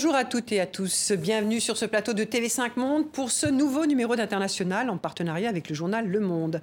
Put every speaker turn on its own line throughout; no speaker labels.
Bonjour à toutes et à tous. Bienvenue sur ce plateau de TV5 Monde pour ce nouveau numéro d'International en partenariat avec le journal Le Monde.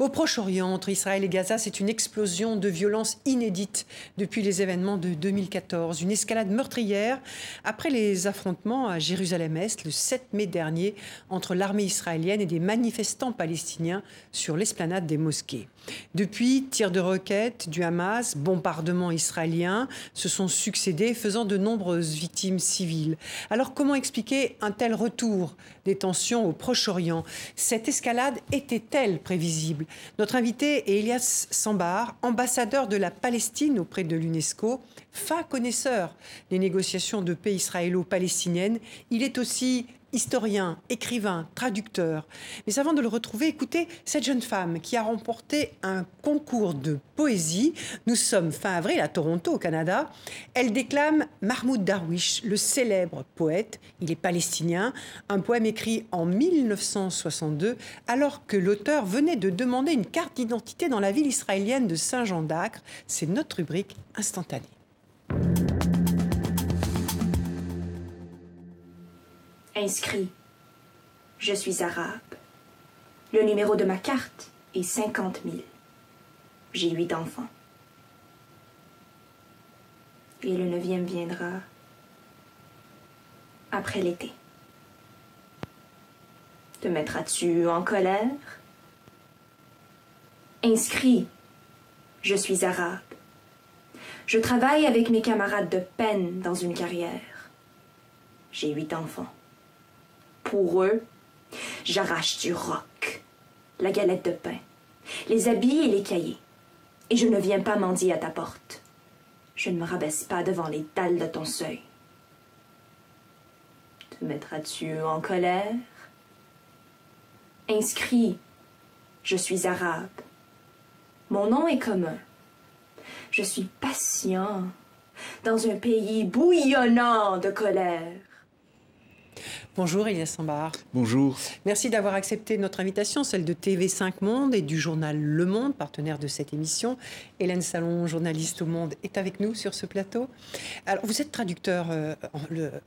Au Proche-Orient, entre Israël et Gaza, c'est une explosion de violence inédite depuis les événements de 2014. Une escalade meurtrière après les affrontements à Jérusalem-Est le 7 mai dernier entre l'armée israélienne et des manifestants palestiniens sur l'esplanade des mosquées. Depuis, tirs de roquettes du Hamas, bombardements israéliens se sont succédés, faisant de nombreuses victimes civiles. Alors comment expliquer un tel retour des tensions au Proche-Orient? Cette escalade était-elle prévisible? Notre invité est Elias Sambar, ambassadeur de la Palestine auprès de l'UNESCO, fin connaisseur des négociations de paix israélo-palestiniennes. Il est aussi historien, écrivain, traducteur. Mais avant de le retrouver, écoutez cette jeune femme qui a remporté un concours de poésie. Nous sommes fin avril à Toronto, au Canada. Elle déclame Mahmoud Darwish, le célèbre poète. Il est palestinien. Un poème écrit en 1962, alors que l'auteur venait de demander une carte d'identité dans la ville israélienne de Saint-Jean d'Acre. C'est notre rubrique instantanée.
Inscrit. Je suis arabe. Le numéro de ma carte est 50 000. J'ai huit enfants. Et le neuvième viendra après l'été. Te mettras-tu en colère? Inscrit. Je suis arabe. Je travaille avec mes camarades de peine dans une carrière. J'ai huit enfants pour eux, j'arrache du roc, la galette de pain, les habits et les cahiers. Et je ne viens pas mendier à ta porte. Je ne me rabaisse pas devant les dalles de ton seuil. Te mettras-tu en colère? Inscrit, je suis arabe. Mon nom est commun. Je suis patient dans un pays bouillonnant de colère.
Bonjour Elias Sambar.
Bonjour.
Merci d'avoir accepté notre invitation, celle de TV5 Monde et du journal Le Monde, partenaire de cette émission. Hélène Salon, journaliste au Monde, est avec nous sur ce plateau. Alors, vous êtes traducteur euh,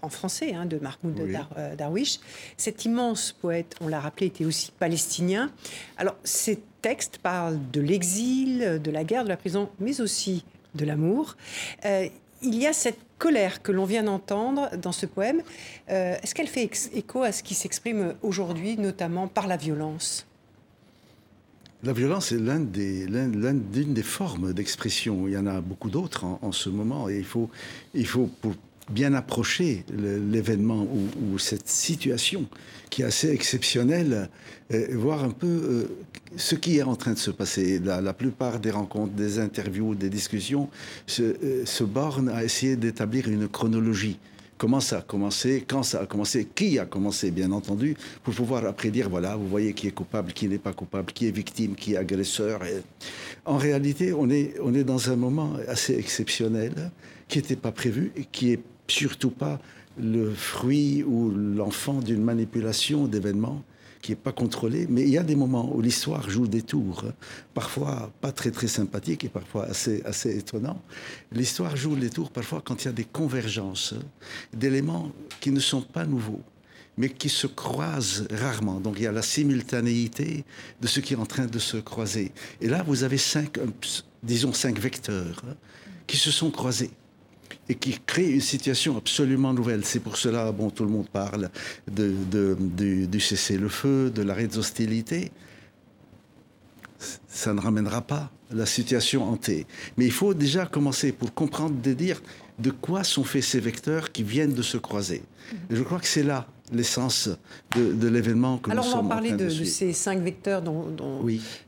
en, français hein, de Mahmoud euh, Darwish. Cet immense poète, on l'a rappelé, était aussi palestinien. Alors, ces textes parlent de l'exil, de la guerre, de la prison, mais aussi de l'amour. Euh, il y a cette colère que l'on vient d'entendre dans ce poème. Euh, est-ce qu'elle fait écho à ce qui s'exprime aujourd'hui, notamment par la violence?
La violence est l'une des, formes d'expression. Il y en a beaucoup d'autres en, ce moment. Et il faut, bien approcher l'événement ou, cette situation qui est assez exceptionnelle, euh, voir un peu euh, ce qui est en train de se passer. La, la plupart des rencontres, des interviews, des discussions se, euh, se bornent à essayer d'établir une chronologie. Comment ça a commencé, quand ça a commencé, qui a commencé, bien entendu, pour pouvoir après dire, voilà, vous voyez qui est coupable, qui n'est pas coupable, qui est victime, qui est agresseur. En réalité, on est, on est dans un moment assez exceptionnel qui n'était pas prévu et qui est surtout pas le fruit ou l'enfant d'une manipulation d'événements qui n'est pas contrôlé. Mais il y a des moments où l'histoire joue des tours, parfois pas très très sympathiques et parfois assez, assez étonnants. L'histoire joue les tours parfois quand il y a des convergences d'éléments qui ne sont pas nouveaux mais qui se croisent rarement. Donc il y a la simultanéité de ce qui est en train de se croiser. Et là, vous avez cinq, disons cinq vecteurs qui se sont croisés et qui crée une situation absolument nouvelle. C'est pour cela, bon, tout le monde parle de, du, cessez-le-feu, de l'arrêt des hostilités. Ça ne ramènera pas la situation hantée. Mais il faut déjà commencer pour comprendre, de dire de quoi sont faits ces vecteurs qui viennent de se croiser. Et je crois que c'est là l'essence de, l'événement que
Alors
nous sommes
on va parler de, ces cinq vecteurs dont,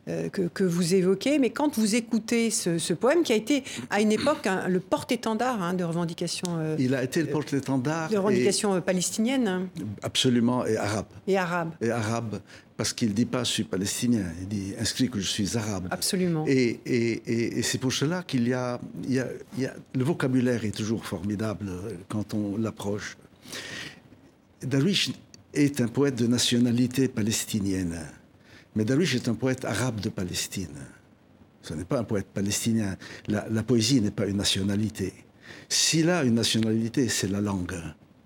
euh, que, vous évoquez, mais quand vous écoutez ce, poème qui a été à une époque le porte-étendard hein, de revendications...
Euh, Il a été le porte-étendard...
De revendications euh, palestiniennes.
Absolument, et arabe.
Et arabe.
Et arabe, parce qu'il ne dit pas je suis palestinien, il dit inscrit que je suis arabe.
Absolument.
Et, et, et, c'est pour cela qu'il y, a, il y, a, il y a... Le vocabulaire est toujours formidable quand on l'approche. Darwish est un poète de nationalité palestinienne, mais Darwish est un poète arabe de Palestine. Ce n'est pas un poète palestinien. La, poésie n'est pas une nationalité. S'il a une nationalité, c'est la langue.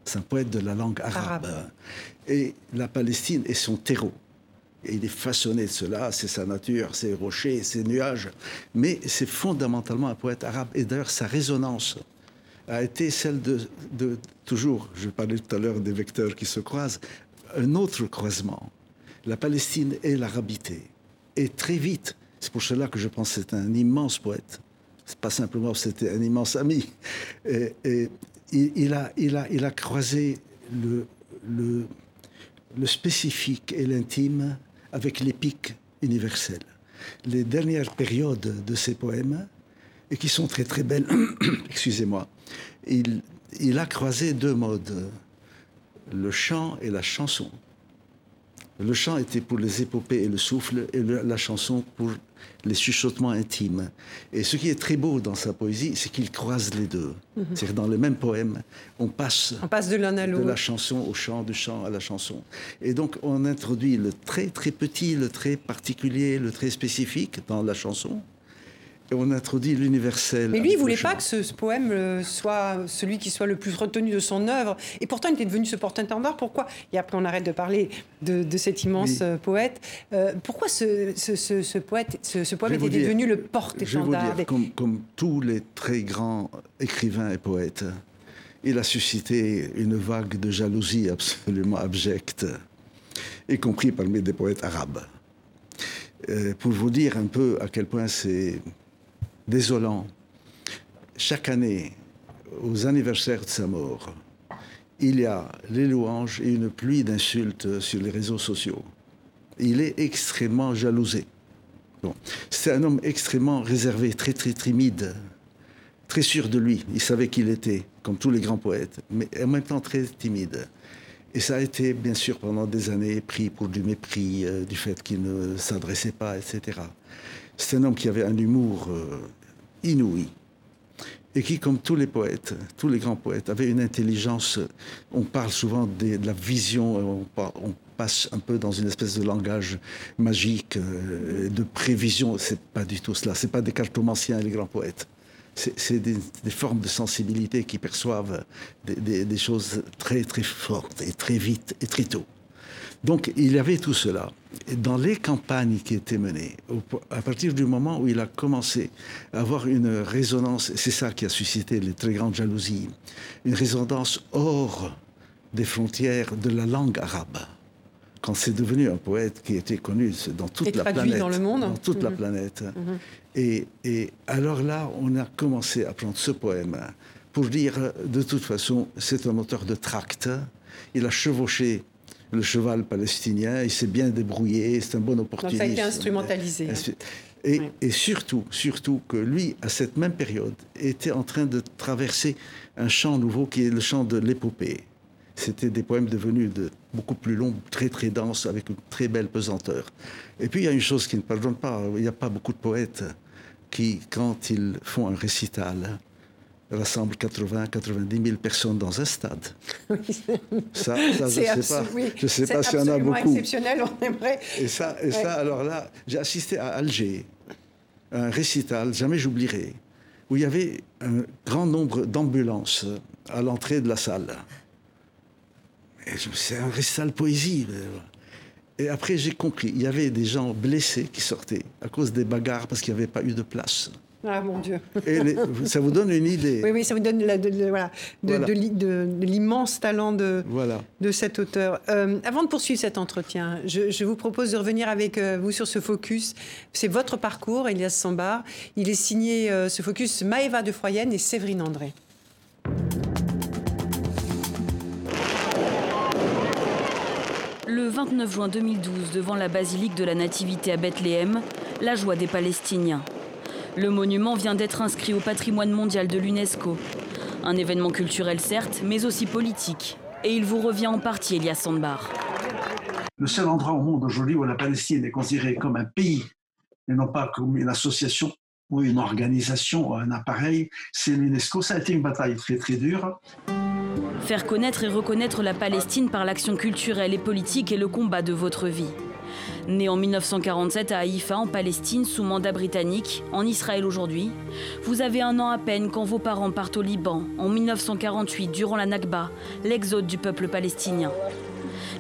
C'est un poète de la langue arabe. Et la Palestine est son terreau. Et il est façonné de cela, c'est sa nature, ses rochers, ses nuages. Mais c'est fondamentalement un poète arabe. Et d'ailleurs, sa résonance a été celle de, toujours, je parlais tout à l'heure des vecteurs qui se croisent, un autre croisement. La Palestine et l'arabité. Et très vite, c'est pour cela que je pense que c'est un immense poète. C'est pas simplement c'était un immense ami. Et, il, a, il, a, il a croisé le, le, le spécifique et l'intime avec l'épique universel. Les dernières périodes de ses poèmes, et qui sont très très belles, excusez-moi, il, il a croisé deux modes, le chant et la chanson. Le chant était pour les épopées et le souffle, et la chanson pour les chuchotements intimes. Et ce qui est très beau dans sa poésie, c'est qu'il croise les deux. Mhm. C'est-à-dire dans le même poème, on passe,
on passe de l'un à l'autre.
De la chanson au chant, du chant à la chanson. Et donc on introduit le très très petit, le très particulier, le très spécifique dans la chanson on introduit l'universel.
Mais lui, il voulait pas que ce, poème euh, soit celui qui soit le plus retenu de son œuvre. Et pourtant, il était devenu ce porte-étendard. Pourquoi? Et après, on arrête de parler de, cet immense euh, poète. Euh, pourquoi ce, poète, ce, poème était devenu le porte-étendard
comme, comme tous les très grands écrivains et poètes, il a suscité une vague de jalousie absolument abjecte, y compris parmi des poètes arabes. pour vous dire un peu à quel point c'est désolant. Chaque année, aux anniversaires de sa mort, il y a les louanges et une pluie d'insultes sur les réseaux sociaux. Il est extrêmement jalousé. C'est un homme extrêmement réservé, très très timide, très sûr de lui. Il savait qui il était, comme tous les grands poètes, mais en même temps très timide. Et ça a été, bien sûr, pendant des années pris pour du mépris, euh, du fait qu'il ne s'adressait pas, etc. C'est un homme qui avait un humour euh, inouï et qui, comme tous les poètes, tous les grands poètes, avait une intelligence. On parle souvent de, la vision, on, passe un peu dans une espèce de langage magique, euh, de prévision. C'est pas du tout cela. C'est pas des cartomanciens, les grands poètes. C'est des, formes de sensibilité qui perçoivent des, des choses très très fortes et très vite et très tôt. Donc il y avait tout cela. Et dans les campagnes qui étaient menées, à partir du moment où il a commencé à avoir une résonance, c'est ça qui a suscité les très grandes jalousies, une résonance hors des frontières de la langue arabe. Quand c'est devenu un poète qui était connu dans toute la planète,
dans le monde,
dans toute la mhm. planète. Mhm. Et, et alors là, on a commencé à prendre ce poème pour dire, de toute façon, c'est un auteur de tract. Il a chevauché le cheval palestinien, il s'est bien débrouillé, c'est un bon opportuniste.
ça a été instrumentalisé.
Et, et, surtout, surtout que lui, à cette même période, était en train de traverser un champ nouveau qui est le champ de l'épopée. C'était des poèmes devenus de, beaucoup plus longs, très très denses, avec une très belle pesanteur. Et puis il y a une chose qui ne pardonne pas, il n'y a pas beaucoup de poètes qui, quand ils font un récital, rassemble 80, 90 000 personnes dans un stade. ça, ça, je ne sais pas, je sais pas s'il y en a beaucoup.
exceptionnel, on aimerait.
Et ça, et ça alors là, j'ai assisté à Alger, un récital, jamais j'oublierai, où il y avait un grand nombre d'ambulances à l'entrée de la salle. C'est un récital poésie. Et après, j'ai compris, il y avait des gens blessés qui sortaient à cause des bagarres parce qu'il n'y avait pas eu de place.
Ah mon Dieu.
Et ça vous donne une idée.
Oui, oui, ça vous donne la, de, voilà, de, l'immense talent de, voilà. de cet auteur. Euh, avant de poursuivre cet entretien, je, vous propose de revenir avec euh, vous sur ce focus. C'est votre parcours, Elias Sambar. Il est signé, euh, ce focus, Maëva de Froyenne et Séverine André.
Le 29 juin 2012, devant la basilique de la Nativité à Bethléem, la joie des Palestiniens. Le monument vient d'être inscrit au patrimoine mondial de l'UNESCO. Un événement culturel certes, mais aussi politique. Et il vous revient en partie, Elias Sandbar.
Le seul endroit au monde aujourd'hui où la Palestine est considérée comme un pays et non pas comme une association ou une organisation ou un appareil, c'est l'UNESCO. Ça a été une bataille très très dure.
Faire connaître et reconnaître la Palestine par l'action culturelle et politique est le combat de votre vie. Né en 1947 à Haïfa, en Palestine, sous mandat britannique, en Israël aujourd'hui, vous avez un an à peine quand vos parents partent au Liban, en 1948, durant la Nakba, l'exode du peuple palestinien.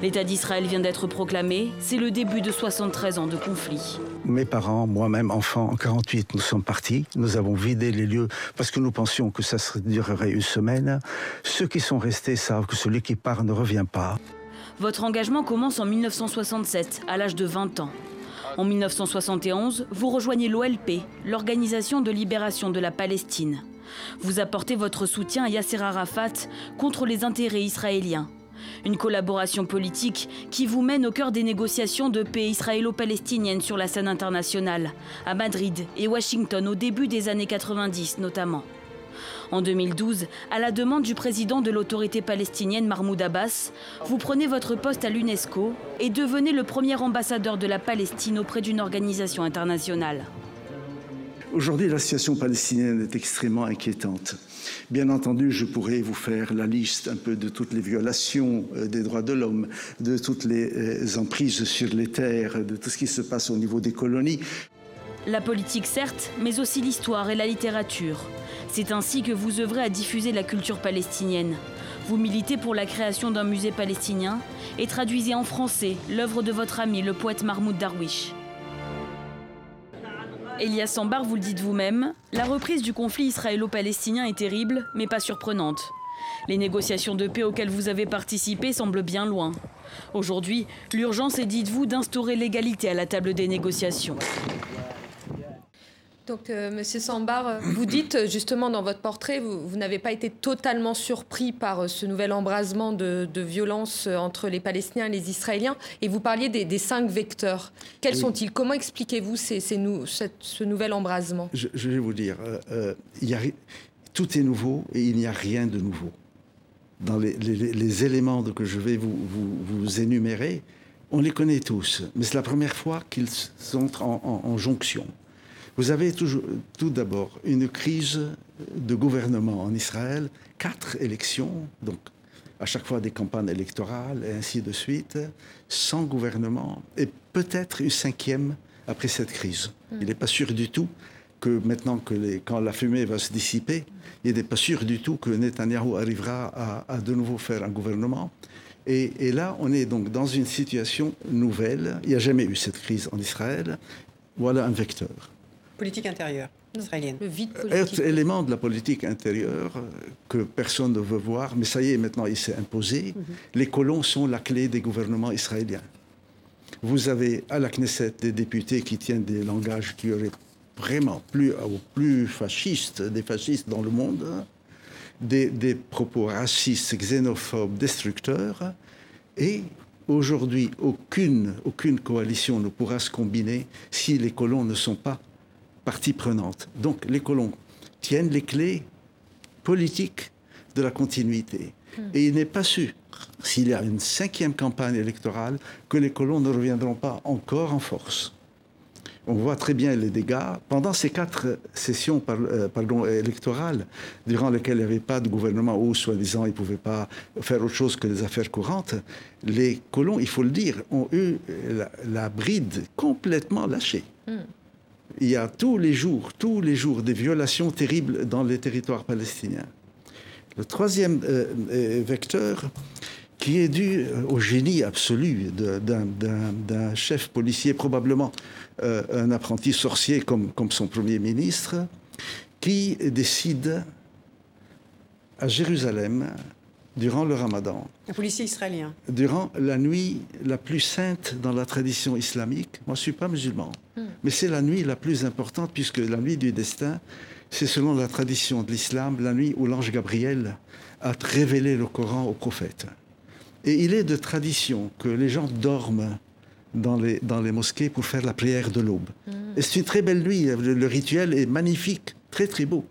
L'État d'Israël vient d'être proclamé, c'est le début de 73 ans de conflit.
Mes parents, moi-même enfant, en 48, nous sommes partis. Nous avons vidé les lieux parce que nous pensions que ça durerait une semaine. Ceux qui sont restés savent que celui qui part ne revient pas.
Votre engagement commence en 1967, à l'âge de 20 ans. En 1971, vous rejoignez l'OLP, l'Organisation de libération de la Palestine. Vous apportez votre soutien à Yasser Arafat contre les intérêts israéliens. Une collaboration politique qui vous mène au cœur des négociations de paix israélo-palestiniennes sur la scène internationale, à Madrid et Washington au début des années 90 notamment. En 2012, à la demande du président de l'autorité palestinienne Mahmoud Abbas, vous prenez votre poste à l'UNESCO et devenez le premier ambassadeur de la Palestine auprès d'une organisation internationale.
Aujourd'hui, la situation palestinienne est extrêmement inquiétante. Bien entendu, je pourrais vous faire la liste un peu de toutes les violations euh, des droits de l'homme, de toutes les euh, emprises sur les terres, de tout ce qui se passe au niveau des colonies.
La politique, certes, mais aussi l'histoire et la littérature. C'est ainsi que vous œuvrez à diffuser la culture palestinienne. Vous militez pour la création d'un musée palestinien et traduisez en français l'œuvre de votre ami, le poète Mahmoud Darwish. Elias Sambar, vous le dites vous-même, la reprise du conflit israélo-palestinien est terrible, mais pas surprenante. Les négociations de paix auxquelles vous avez participé semblent bien loin. Aujourd'hui, l'urgence est, dites-vous, d'instaurer l'égalité à la table des négociations.
Donc, euh, Monsieur Sambar, euh, vous dites euh, justement dans votre portrait, vous, n'avez pas été totalement surpris par ce nouvel embrasement de, violence entre les Palestiniens et les Israéliens, et vous parliez des, cinq vecteurs. Quels sont-ils? Comment expliquez-vous ces, ce nouvel embrasement?
Je, vais vous dire, y a, tout est nouveau et il n'y a rien de nouveau. Dans les, éléments que je vais vous, vous, énumérer, on les connaît tous, mais c'est la première fois qu'ils sont en jonction. Vous avez toujours, tout d'abord une crise de gouvernement en Israël, quatre élections, donc à chaque fois des campagnes électorales et ainsi de suite, sans gouvernement, et peut-être une cinquième après cette crise. Hmm. Il n'est pas sûr du tout que maintenant que les, quand la fumée va se dissiper, il n'est pas sûr du tout que Netanyahou arrivera à, de nouveau faire un gouvernement. Et, et, là, on est donc dans une situation nouvelle. Il n'y a jamais eu cette crise en Israël. Voilà un vecteur
politique intérieure israélienne.
Le vide politique. élément de la politique intérieure euh, que personne ne veut voir, mais ça y est, maintenant il s'est imposé. Mhm. Les colons sont la clé des gouvernements israéliens. Vous avez à la Knesset des députés qui tiennent des langages qui auraient vraiment plus, au plus fascistes, des fascistes dans le monde, des, des propos racistes, xénophobes, destructeurs, et Aujourd'hui, aucune, aucune coalition ne pourra se combiner si les colons ne sont pas partie prenante. Donc les colons tiennent les clés politiques de la continuité. Hmm. Et il n'est pas sûr, s'il y a une cinquième campagne électorale, que les colons ne reviendront pas encore en force. On voit très bien les dégâts. Pendant ces quatre sessions euh, pardon, électorales, durant lesquelles il n'y avait pas de gouvernement ou, soi-disant, ils ne pouvaient pas faire autre chose que des affaires courantes, les colons, il faut le dire, ont eu la, bride complètement lâchée. Hmm il y a tous les jours, tous les jours des violations terribles dans les territoires palestiniens. Le troisième euh, euh, vecteur, qui est dû euh, au génie absolu d'un chef policier, probablement un apprenti sorcier comme son Premier ministre, qui décide à Jérusalem durant le ramadan.
Un policier israélien.
Durant la nuit la plus sainte dans la tradition islamique. Moi, je ne suis pas musulman. Hmm. Mais c'est la nuit la plus importante puisque la nuit du destin, c'est selon la tradition de l'islam, la nuit où l'ange Gabriel a révélé le Coran au prophète. Et il est de tradition que les gens dorment dans les, dans les mosquées pour faire la prière de l'aube. Hmm. Et c'est une très belle nuit. le rituel est magnifique, très très beau.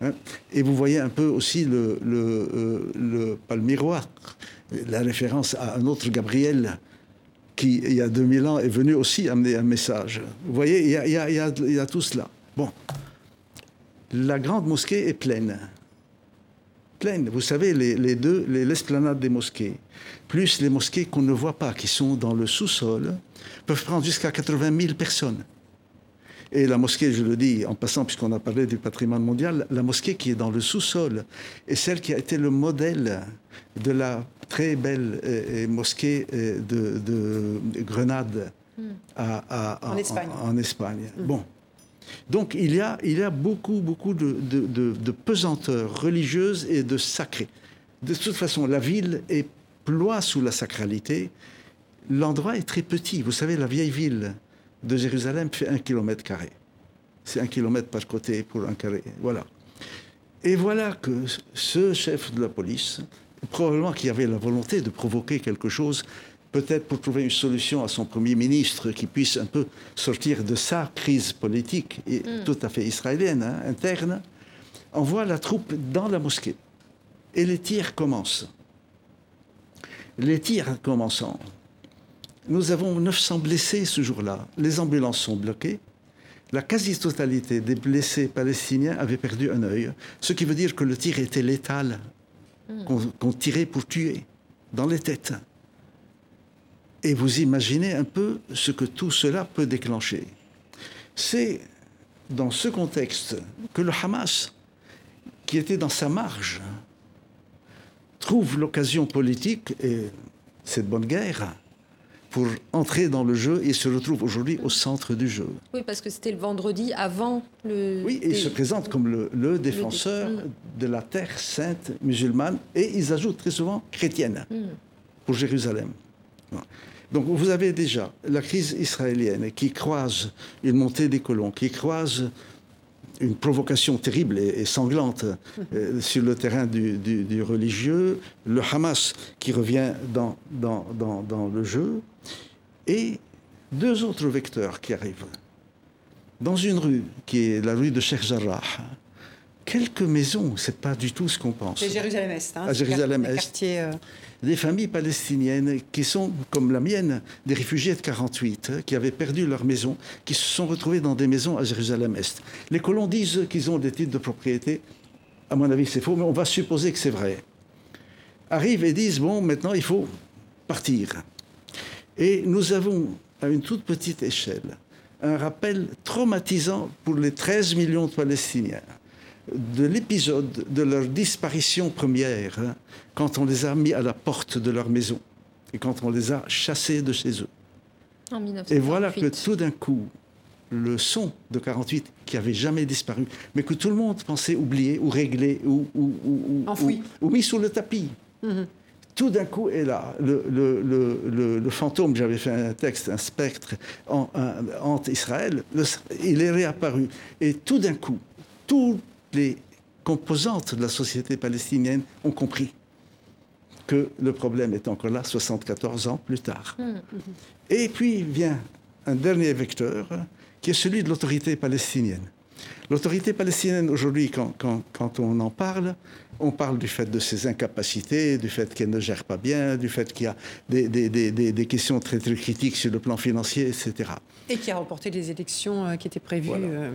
Hein. Et vous voyez un peu aussi le, le, euh, le, la référence à un autre Gabriel qui, il y a 2000 ans, est venu aussi amener un message. Vous voyez, il y a, il y a, y a tout cela. Bon, la grande mosquée est pleine. pleine. Vous savez, les, deux, l'esplanade des mosquées, plus les mosquées qu'on ne voit pas, qui sont dans le sous-sol, peuvent prendre jusqu'à 80 000 personnes. Et la mosquée, je le dis en passant, puisqu'on a parlé du patrimoine mondial, la mosquée qui est dans le sous-sol est celle qui a été le modèle de la très belle euh, mosquée euh, de, Grenade
hmm. en Espagne.
En, Espagne. Hmm. Bon. Donc il y a, il y a beaucoup, beaucoup de, de, pesanteur religieuse et de sacré. De toute façon, la ville est ploie sous la sacralité. L'endroit est très petit. Vous savez, la vieille ville de Jérusalem fait un kilomètre carré. C'est un kilomètre par côté pour un carré. Voilà. Et voilà que ce chef de la police, probablement qu'il avait la volonté de provoquer quelque chose, peut-être pour trouver une solution à son Premier ministre qui puisse un peu sortir de sa crise politique, et mm. tout à fait israélienne, hein, interne, envoie la troupe dans la mosquée. Et les tirs commencent. Les tirs commençant, nous avons 900 blessés ce jour-là. Les ambulances sont bloquées. La quasi-totalité des blessés palestiniens avaient perdu un œil, ce qui veut dire que le tir était létal, hmm. qu'on tirait pour tuer, dans les têtes. Et vous imaginez un peu ce que tout cela peut déclencher. C'est dans ce contexte que le Hamas, qui était dans sa marge, trouve l'occasion politique, et cette bonne guerre, pour entrer dans le jeu et se retrouve aujourd'hui au centre du jeu.
Oui, parce que c'était le vendredi avant le...
Oui, et il se présente comme le, défenseur mm. de la terre sainte musulmane, et ils ajoutent très souvent chrétienne, mm. pour Jérusalem. Donc vous avez déjà la crise israélienne qui croise une montée des colons, qui croise une provocation terrible et, sanglante euh, sur le terrain du, religieux, le Hamas qui revient dans, dans, dans, dans le jeu, et deux autres vecteurs qui arrivent. Dans une rue, qui est la rue de Sheikh Jarrah, quelques maisons, c'est pas du tout ce qu'on pense.
C'est Jérusalem-Est. Hein,
à Jérusalem-Est. Euh, des familles palestiniennes qui sont, comme la mienne, des réfugiés de 48, qui avaient perdu leur maison, qui se sont retrouvés dans des maisons à Jérusalem-Est. Les colons disent qu'ils ont des titres de propriété. À mon avis, c'est faux, mais on va supposer que c'est vrai. Arrivent et disent, bon, maintenant, il faut partir. Et nous avons, à une toute petite échelle, un rappel traumatisant pour les 13 millions de Palestiniens de l'épisode de leur disparition première, hein, quand on les a mis à la porte de leur maison et quand on les a chassés de chez eux. et voilà que tout d'un coup, le son de 48, qui avait jamais disparu, mais que tout le monde pensait oublier ou régler ou, ou, ou, mis sous le tapis. Mhm tout d'un coup est là. Le, le, le, fantôme, j'avais fait un texte, un spectre en, entre Israël, il est réapparu. Et tout d'un coup, toutes les composantes de la société palestinienne ont compris que le problème est encore là 74 ans plus tard. Hum. Et puis vient un dernier vecteur qui est celui de l'autorité palestinienne. L'autorité palestinienne aujourd'hui, quand, quand, quand, on en parle, on parle du fait de ses incapacités, du fait qu'elle ne gère pas bien, du fait qu'il y a des, des, des, des, questions très, très critiques sur le plan financier, etc.
Et qui a remporté des élections euh, qui étaient prévues. Euh,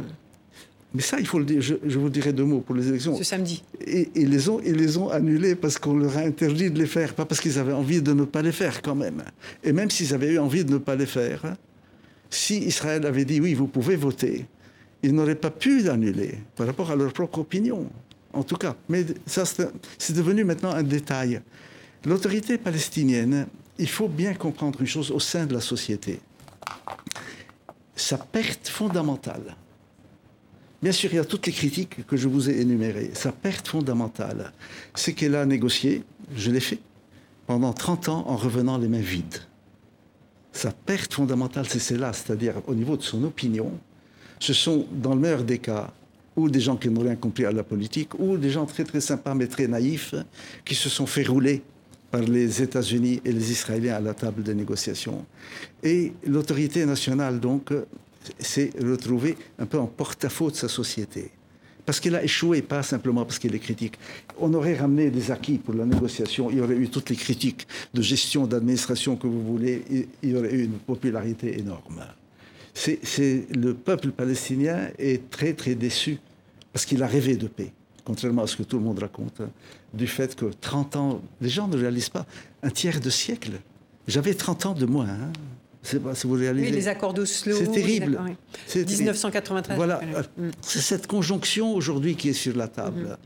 Mais ça, il faut le dire. Je, vous dirai deux mots pour les élections.
Ce samedi.
Et ils les ont, ils les ont annulées parce qu'on leur a interdit de les faire, pas parce qu'ils avaient envie de ne pas les faire quand même. Et même s'ils avaient eu envie de ne pas les faire, si Israël avait dit oui, vous pouvez voter, ils n'auraient pas pu l'annuler par rapport à leur propre opinion en tout cas. Mais ça, c'est devenu maintenant un détail. L'autorité palestinienne, il faut bien comprendre une chose au sein de la société. Sa perte fondamentale, bien sûr, il y a toutes les critiques que je vous ai énumérées. Sa perte fondamentale, c'est qu'elle a négocié, je l'ai fait, pendant 30 ans en revenant les mains vides. Sa perte fondamentale, c'est celle-là, c'est-à-dire au niveau de son opinion. Ce sont, dans le meilleur des cas, ou des gens qui n'ont rien compris à la politique, ou des gens très très sympas mais très naïfs, qui se sont fait rouler par les États-Unis et les Israéliens à la table des négociations. Et l'autorité nationale, donc, s'est retrouvée un peu en porte-à-faux de sa société. Parce qu'elle a échoué, pas simplement parce qu'elle est critique. On aurait ramené des acquis pour la négociation, il y aurait eu toutes les critiques de gestion, d'administration que vous voulez, il y aurait eu une popularité énorme c'est le peuple palestinien est très très déçu parce qu'il a rêvé de paix. contrairement à ce que tout le monde raconte, hein, du fait que 30 ans, les gens ne réalisent pas, un tiers de siècle. J'avais 30 ans de moins. Hein. C'est pas si vous réalisez.
Oui, les accords d'Oslo.
C'est terrible.
oui.
C'est-
1993.
Voilà, euh.
Mm.
c'est cette conjonction aujourd'hui qui est sur la table.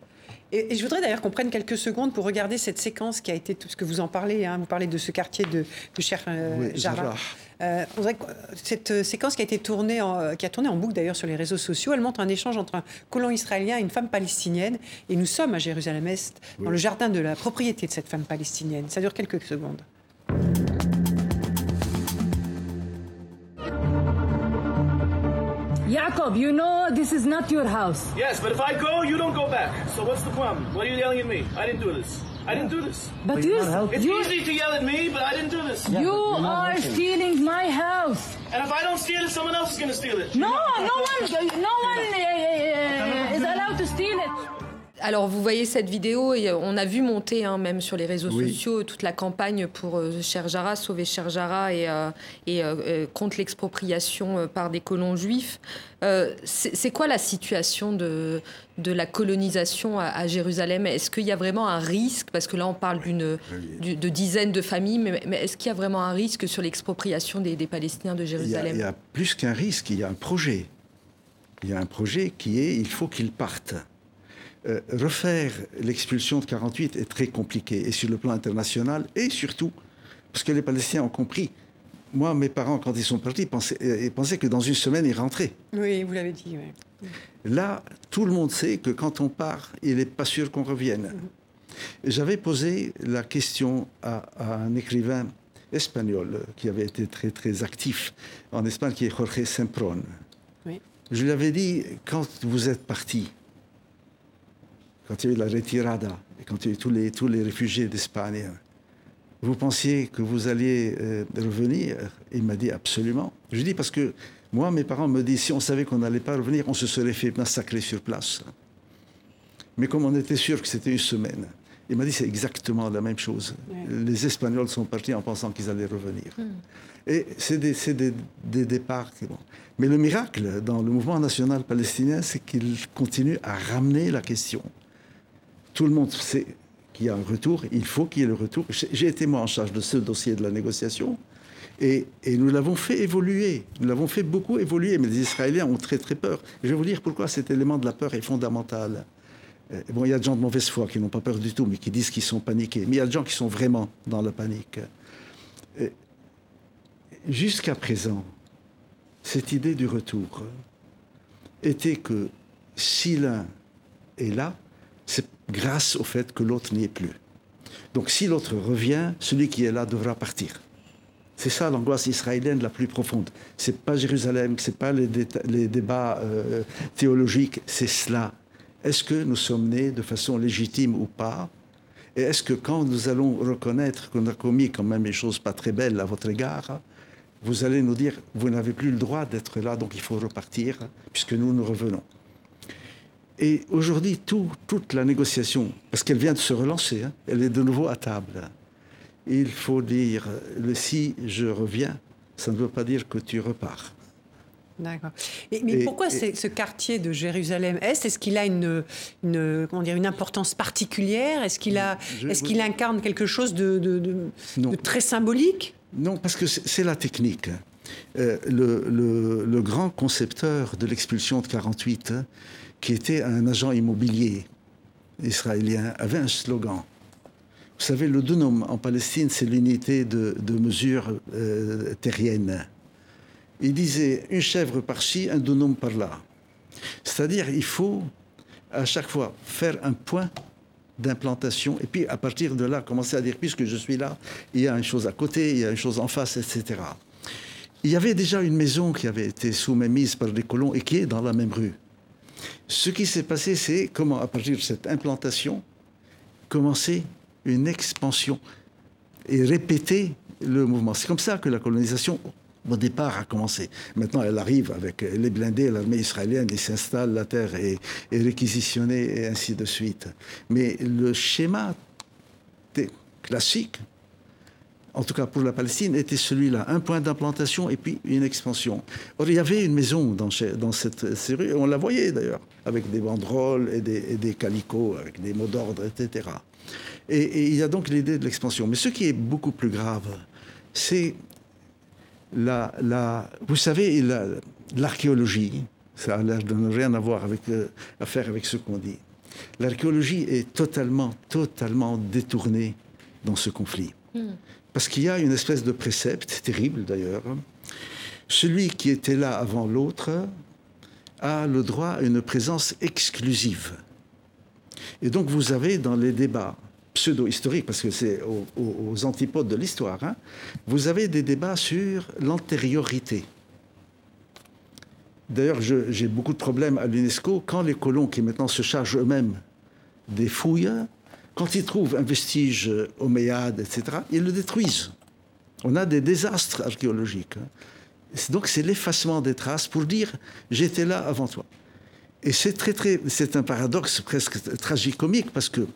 Et, et je voudrais d'ailleurs qu'on prenne quelques secondes pour regarder cette séquence qui a été, tout ce que vous en parlez, hein, vous parlez de ce quartier de, de Cher euh,
Oui.
Euh, on dirait que, euh, cette euh, séquence qui a été tournée, en, qui a tourné en boucle d'ailleurs sur les réseaux sociaux, elle montre un échange entre un colon israélien et une femme palestinienne. Et nous sommes à Jérusalem-Est, dans le jardin de la propriété de cette femme palestinienne. Ça dure quelques secondes.
Jacob, you know this is not your house.
Yes, but if I go, you don't go back. So what's the problem? Why are you yelling at me? I didn't do this. I didn't do this.
But you,
It's
you,
easy to yell at me, but I didn't do this.
you are stealing my house.
And if I don't steal it, someone else is going to steal it.
No, no one, no one uh, is allowed to steal it.
Alors, vous voyez cette vidéo et euh, on a vu monter, hein, même sur les réseaux
Oui.
sociaux, toute la campagne pour euh, Cher sauver Cher Jarrah et, euh, et euh, contre l'expropriation par des colons juifs. C'est quoi la situation de, de la colonisation à, à Jérusalem? Est-ce qu'il y a vraiment un risque? Parce que là, on parle d'une de dizaines de familles, mais, mais est-ce qu'il y a vraiment un risque sur l'expropriation des, des Palestiniens de
Il y, a,
Jérusalem?
il y a plus qu'un risque, il y a un projet. Il y a un projet qui est il faut qu'ils partent. Euh, refaire l'expulsion de 48 est très compliqué, et sur le plan international, et surtout parce que les Palestiniens ont compris. Moi, mes parents, quand ils sont partis, pensaient, euh, ils pensaient que dans une semaine, ils rentraient.
Oui, vous l'avez dit.
Là, tout le monde sait que quand on part, il n'est pas sûr qu'on revienne. J'avais posé la question à, à un écrivain espagnol euh, qui avait été très très actif en Espagne, qui est Jorge Sempron.
Oui.
Je lui avais dit, quand vous êtes parti, quand il y a eu la retirada, et quand il y a eu tous les, tous les réfugiés d'Espagne, vous pensiez que vous alliez euh, revenir? Il m'a dit absolument. Je dis parce que moi, mes parents me disent si on savait qu'on n'allait pas revenir, on se serait fait massacrer sur place. Mais comme on était sûr que c'était une semaine, il m'a dit c'est exactement la même chose. Les Espagnols sont partis en pensant qu'ils allaient revenir. Et c'est des, c'est des- des départs. bon. Mais le miracle dans le mouvement national palestinien, c'est qu'il continue à ramener la question. Tout le monde sait qu'il y a un retour, il faut qu'il y ait le retour. J'ai été moi en charge de ce dossier de la négociation. Et, nous l'avons fait évoluer. Nous l'avons fait beaucoup évoluer, mais les Israéliens ont très très peur. Je vais vous dire pourquoi cet élément de la peur est fondamental. Euh, Bon, il y a des gens de mauvaise foi qui n'ont pas peur du tout, mais qui disent qu'ils sont paniqués. Mais il y a des gens qui sont vraiment dans la panique. Euh, Jusqu'à présent, cette idée du retour était que si l'un est là, grâce au fait que l'autre n'y est plus. Donc si l'autre revient, celui qui est là devra partir. C'est ça l'angoisse israélienne la plus profonde. C'est pas Jérusalem, c'est pas les, débats euh, théologiques, c'est cela. Est-ce que nous sommes nés de façon légitime ou pas? Et est-ce que quand nous allons reconnaître qu'on a commis quand même des choses pas très belles à votre égard, vous allez nous dire vous n'avez plus le droit d'être là, donc il faut repartir, puisque nous nous revenons. Et aujourd'hui, tout- toute la négociation, parce qu'elle vient de se relancer, hein, elle est de nouveau à table. Il faut dire, le si je reviens, ça ne veut pas dire que tu repars.
D'accord. Mais
Et-
pourquoi
et-
ce quartier de Jérusalem-Est, est-ce qu'il a une, une, comment dire, une importance particulière? Est-ce qu'il incarne quelque chose de, de- de-
Non.
de très symbolique?
Non, parce que c'est la technique. Euh, le, le- le grand concepteur de l'expulsion de 48, hein, qui était un agent immobilier israélien, avait un slogan. Vous savez, le dunum en Palestine, c'est l'unité de, mesure euh, terrienne. Il disait une chèvre par-ci, un dunum par-là. C'est-à-dire, il faut à chaque fois faire un point d'implantation et puis à partir de là commencer à dire puisque je suis là, il y a une chose à côté, il y a une chose en face, etc. Il y avait déjà une maison qui avait été sous-mise par des colons et qui est dans la même rue. Ce qui s'est passé, c'est comment, à partir de cette implantation, commencer une expansion et répéter le mouvement. C'est comme ça que la colonisation, au départ, a commencé. Maintenant, elle arrive avec les blindés, l'armée israélienne, ils s'installent, la terre est, est réquisitionnée et ainsi de suite. Mais le schéma classique, en tout cas pour la Palestine, était celui-là. Un point d'implantation et puis une expansion. Or, il y avait une maison dans, cette série, on la voyait d'ailleurs, avec des banderoles et des, et calicots, avec des mots d'ordre, etc. Et, il y a donc l'idée de l'expansion. Mais ce qui est beaucoup plus grave, c'est la, vous savez, l'archéologie, ça n'a rien à voir avec, euh, à faire avec ce qu'on dit. L'archéologie est totalement, totalement détournée dans ce conflit. Hmm. Parce qu'il y a une espèce de précepte, terrible d'ailleurs. Celui qui était là avant l'autre a le droit à une présence exclusive. Et donc vous avez dans les débats pseudo-historiques, parce que c'est aux, antipodes de l'histoire, hein, vous avez des débats sur l'antériorité. D'ailleurs, j'ai beaucoup de problèmes à l'UNESCO quand les colons qui maintenant se chargent eux-mêmes des fouilles, quand ils trouvent un vestige homéade, etc., ils le détruisent. On a des désastres archéologiques. Hein. Donc c'est l'effacement des traces pour dire j'étais là avant toi. Et c'est très, très, c'est un paradoxe presque tragicomique parce que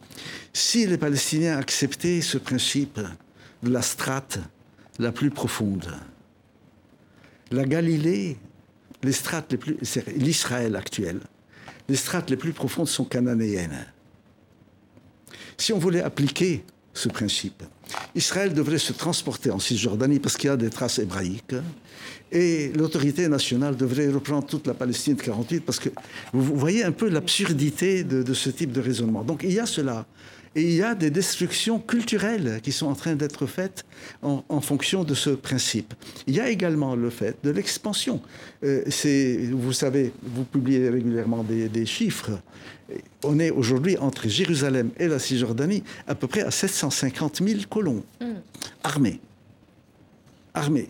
si les Palestiniens acceptaient ce principe de la strate la plus profonde, la Galilée, les strates les plus, l'Israël actuel, les strates les plus profondes sont cananéennes. Si on voulait appliquer ce principe, Israël devrait se transporter en Cisjordanie parce qu'il y a des traces hébraïques et l'autorité nationale devrait reprendre toute la Palestine de 48 parce que vous voyez un peu l'absurdité de, de, ce type de raisonnement. Donc il y a cela. Et il y a des destructions culturelles qui sont en train d'être faites en, fonction de ce principe. Il y a également le fait de l'expansion. Euh, vous savez, vous publiez régulièrement des, chiffres. On est aujourd'hui entre Jérusalem et la Cisjordanie à peu près à 750 000 colons mm. armés. Armés.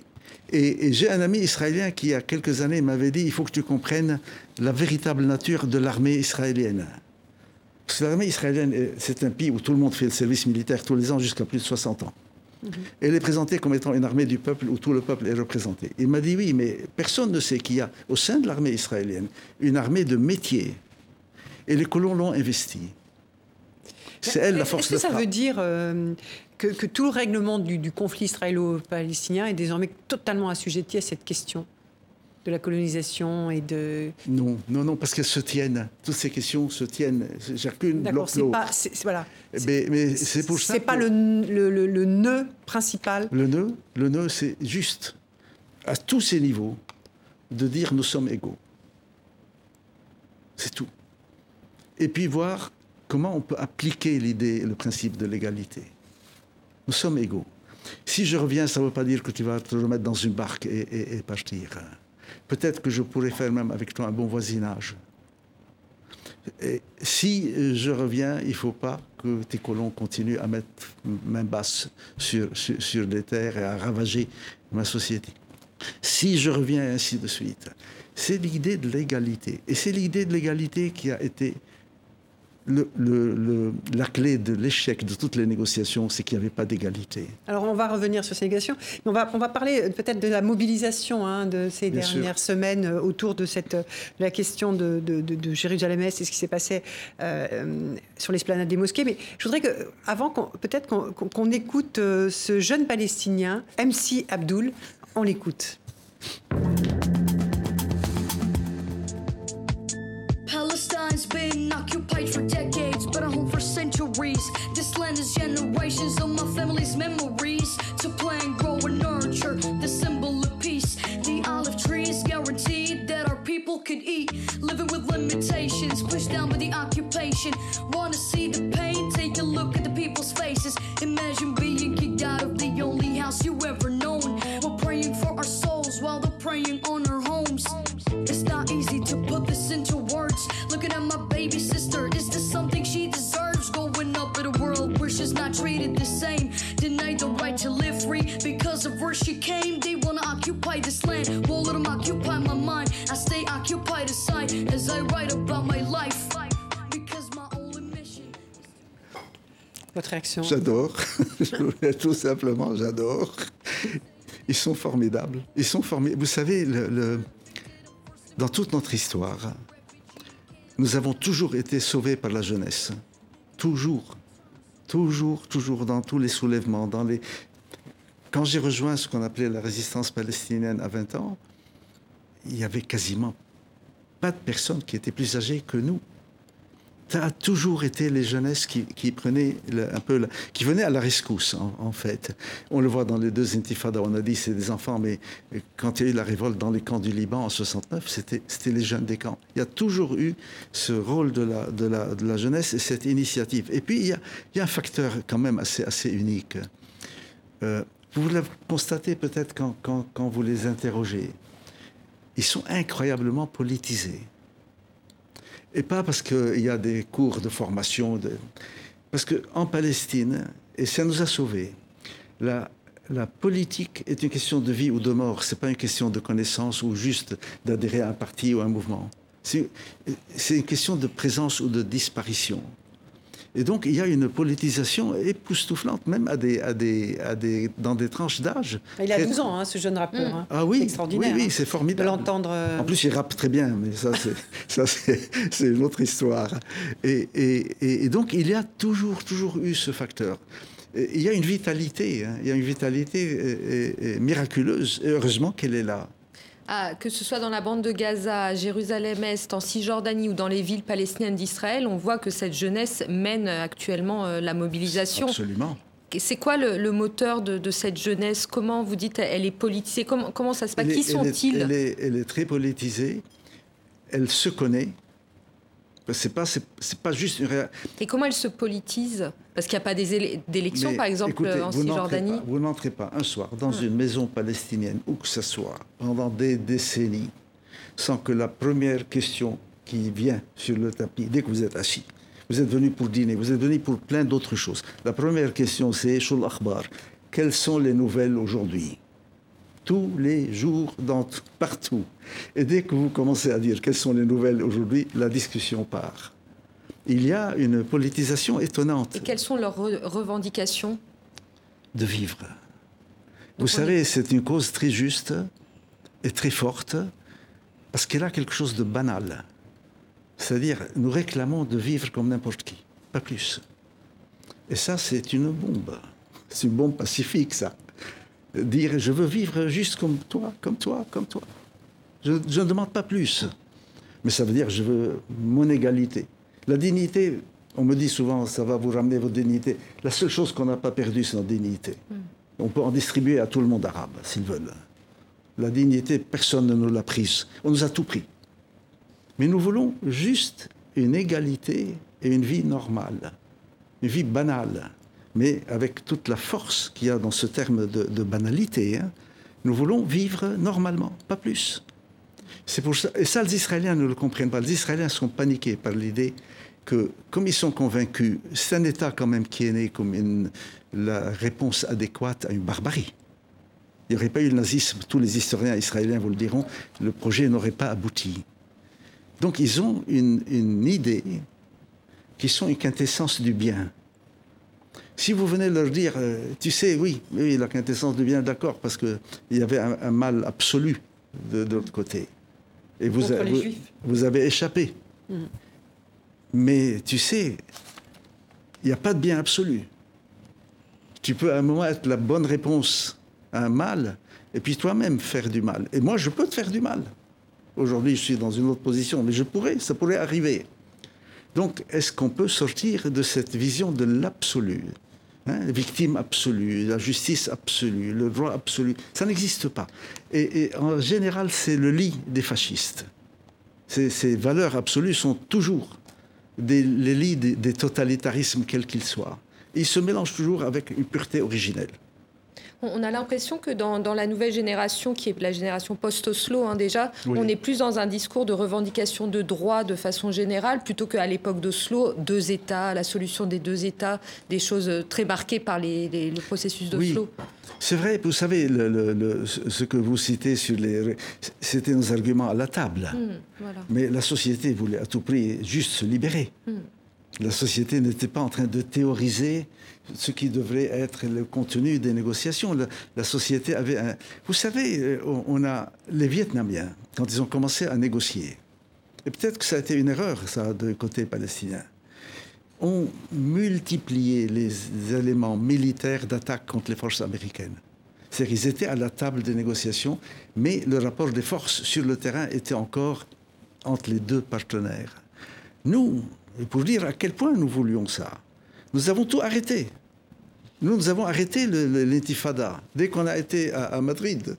Et, et j'ai un ami israélien qui, il y a quelques années, m'avait dit il faut que tu comprennes la véritable nature de l'armée israélienne. Parce que l'armée israélienne, c'est un pays où tout le monde fait le service militaire tous les ans jusqu'à plus de 60 ans. Mhm. Elle est présentée comme étant une armée du peuple où tout le peuple est représenté. Il m'a dit oui, mais personne ne sait qu'il y a au sein de l'armée israélienne une armée de métier. Et les colons l'ont investie. C'est elle la force
Est-ce que ça veut dire euh, que, tout le règlement du, du conflit israélo-palestinien est désormais totalement assujetti à cette question? De la colonisation et de...
Non, non, non, parce qu'elles se tiennent. Toutes ces questions se tiennent. Chacune
D'accord, c'est pas... voilà.
Mais, mais c'est pour ça...
C'est pas le, le, le, nœud principal
Le nœud, le nœud c'est juste, à tous ces niveaux, de dire nous sommes égaux. C'est tout. Et puis voir comment on peut appliquer l'idée, le principe de l'égalité. Nous sommes égaux. Si je reviens, ça ne veut pas dire que tu vas te remettre dans une barque et, et, et partir. Peut-être que je pourrais faire même avec toi un bon voisinage. Et si je reviens, il ne faut pas que tes colons continuent à mettre main basse sur, sur, sur les terres et à ravager ma société. Si je reviens, ainsi de suite. C'est l'idée de l'égalité. Et c'est l'idée de l'égalité qui a été le, la clé de l'échec de toutes les négociations, c'est qu'il n'y avait pas d'égalité.
Alors on va revenir sur ces négociations, on va, on va parler euh, peut-être de la mobilisation hein, de ces dernières semaines euh, autour de cette, euh, la question de, de, Jérusalem-Est et ce qui s'est passé euh, sur l'esplanade des mosquées. Mais je voudrais que, avant peut-être qu'on écoute ce jeune Palestinien, MC Abdul, on l'écoute. Been occupied for decades, but a home for centuries. This land is generations of my family's memories. To plant, grow, and nurture the symbol of peace. The olive trees guaranteed that our people could eat. Living with limitations, pushed down by the occupation. Wanna see the pain? Take a look at the people's faces. Imagine being kicked out of the only house you ever known. We're praying for our not treated the same. Denied the right to live free because of where she came. They wanna occupy this land, won't let them occupy my mind. I stay occupied aside as I write about my life. Because my only mission. Votre réaction?
J'adore. Tout simplement, j'adore. Ils sont formidables. Ils sont formidables. Vous savez, le, le, dans toute notre histoire, nous avons toujours été sauvés par la jeunesse. Toujours. Toujours, toujours, dans tous les soulèvements, dans les... quand j'ai rejoint ce qu'on appelait la résistance palestinienne à 20 ans, il y avait quasiment pas de personnes qui étaient plus âgées que nous. Ça a toujours été les jeunesses qui, qui un peu, qui venaient à la rescousse en, fait. On le voit dans les deux intifadas. On a dit c'est des enfants, mais quand il y a eu la révolte dans les camps du Liban en 69, c'était c'était les jeunes des camps. Il y a toujours eu ce rôle de la, de la, de la jeunesse et cette initiative. Et puis il y a, il y a un facteur quand même assez, assez unique. Euh, vous le constatez peut-être quand, quand, quand vous les interrogez. Ils sont incroyablement politisés. Et pas parce qu'il y a des cours de formation, de... parce qu'en Palestine, et ça nous a sauvés, la, la politique est une question de vie ou de mort. C'est pas une question de connaissance ou juste d'adhérer à un parti ou à un mouvement. C'est une question de présence ou de disparition. Et donc, il y a une politisation époustouflante, même à des, à des, à des, dans des tranches d'âge.
Il a
Très-
12 ans, hein, ce jeune rappeur. hein.
Ah oui,
extraordinaire.
oui, oui,
hein,
c'est
De
formidable.
l'entendre. euh,
En plus, il rappe très bien, mais ça, c'est, une autre histoire. Et, et- et- donc, il y a toujours, toujours eu ce facteur. Il y a une vitalité, hein, il y a une vitalité euh, miraculeuse, et heureusement qu'elle est là.
Ah, que ce soit dans la bande de Gaza, à Jérusalem-Est, en Cisjordanie ou dans les villes palestiniennes d'Israël, on voit que cette jeunesse mène actuellement euh, la mobilisation.
Absolument.
C'est quoi le, le moteur de, de cette jeunesse? Comment vous dites elle est politisée? Comment, comment ça se passe?
Elle
Qui sont-ils?
elle est, elle est très politisée, elle se connaît. C'est pas, c'est, pas juste une
Et comment elle se politise? Parce qu'il n'y a pas d'élections, par exemple,
écoutez,
en Cisjordanie
pas- Vous n'entrez pas un soir dans une maison palestinienne, où que ce soit, pendant des décennies, sans que la première question qui vient sur le tapis, dès que vous êtes assis, vous êtes venu pour dîner, vous êtes venu pour plein d'autres choses. La première question, c'est Shul Akhbar. Quelles sont les nouvelles aujourd'hui? Tous les jours, dans, partout. Et dès que vous commencez à dire quelles sont les nouvelles aujourd'hui, la discussion part. Il y a une politisation étonnante
Et quelles sont leurs re- revendications?
De vivre. Vous savez, c'est une cause très juste et très forte parce qu'elle a quelque chose de banal. C'est-à-dire, nous réclamons de vivre comme n'importe qui, pas plus. Et ça, c'est une bombe. C'est une bombe pacifique, ça. Dire, je veux vivre juste comme toi, comme toi, comme toi. Je, je ne demande pas plus. Mais ça veut dire, je veux mon égalité. La dignité, on me dit souvent, ça va vous ramener votre dignité. La seule chose qu'on n'a pas perdue, c'est notre dignité. On peut en distribuer à tout le monde arabe, s'ils veulent. La dignité, personne ne nous l'a prise. On nous a tout pris. Mais nous voulons juste une égalité et une vie normale, une vie banale, mais avec toute la force qu'il y a dans ce terme de, de banalité. hein. Nous voulons vivre normalement, pas plus. C'est pour ça, et ça, les Israéliens ne le comprennent pas. Les Israéliens sont paniqués par l'idée que, comme ils sont convaincus, c'est un État quand même qui est né comme la réponse adéquate à une barbarie. Il n'y aurait pas eu le nazisme, tous les historiens israéliens vous le diront, le projet n'aurait pas abouti. Donc ils ont une, une idée qui sont une quintessence du bien. Si vous venez leur dire, euh, tu sais, oui, oui, la quintessence du bien, d'accord, parce qu'il y avait un, mal absolu de l'autre côté. Et vous, a- avez échappé. Mais tu sais, il n'y a pas de bien absolu. Tu peux à un moment être la bonne réponse à un mal, et puis toi-même faire du mal. Et moi, je peux te faire du mal. Aujourd'hui, je suis dans une autre position, mais je pourrais, ça pourrait arriver. Donc, est-ce qu'on peut sortir de cette vision de l'absolu? Hein, Victime absolue, la justice absolue, le droit absolu. Ça n'existe pas. Et, en général, c'est le lit des fascistes. Ces, valeurs absolues sont toujours les lits des totalitarismes, quels qu'ils soient. Ils se mélangent toujours avec une pureté originelle.
On a l'impression que dans, dans la nouvelle génération, qui est la génération post-Oslo hein, déjà,
Oui.
on est plus dans un discours de revendication de droits de façon générale, plutôt qu'à l'époque d'Oslo, deux États, la solution des deux États, des choses très marquées par les, les- le processus
Oui,
d'Oslo.
c'est vrai. Vous savez, le- le- le- ce que vous citez sur les, c'était nos arguments à la table.
Hmm, voilà.
Mais la société voulait à tout prix juste se libérer.
Hmm.
La société n'était pas en train de théoriser ce qui devrait être le contenu des négociations. La, société avait un... Vous savez, euh, on a les Vietnamiens, quand ils ont commencé à négocier, et peut-être que ça a été une erreur, ça, de côté palestinien, ont multiplié les éléments militaires d'attaque contre les forces américaines. C'est-à-dire qu'ils étaient à la table des négociations, mais le rapport des forces sur le terrain était encore entre les deux partenaires. Nous, pour dire à quel point nous voulions ça, nous avons tout arrêté. Nous, nous avons arrêté l'intifada dès qu'on a été à, Madrid.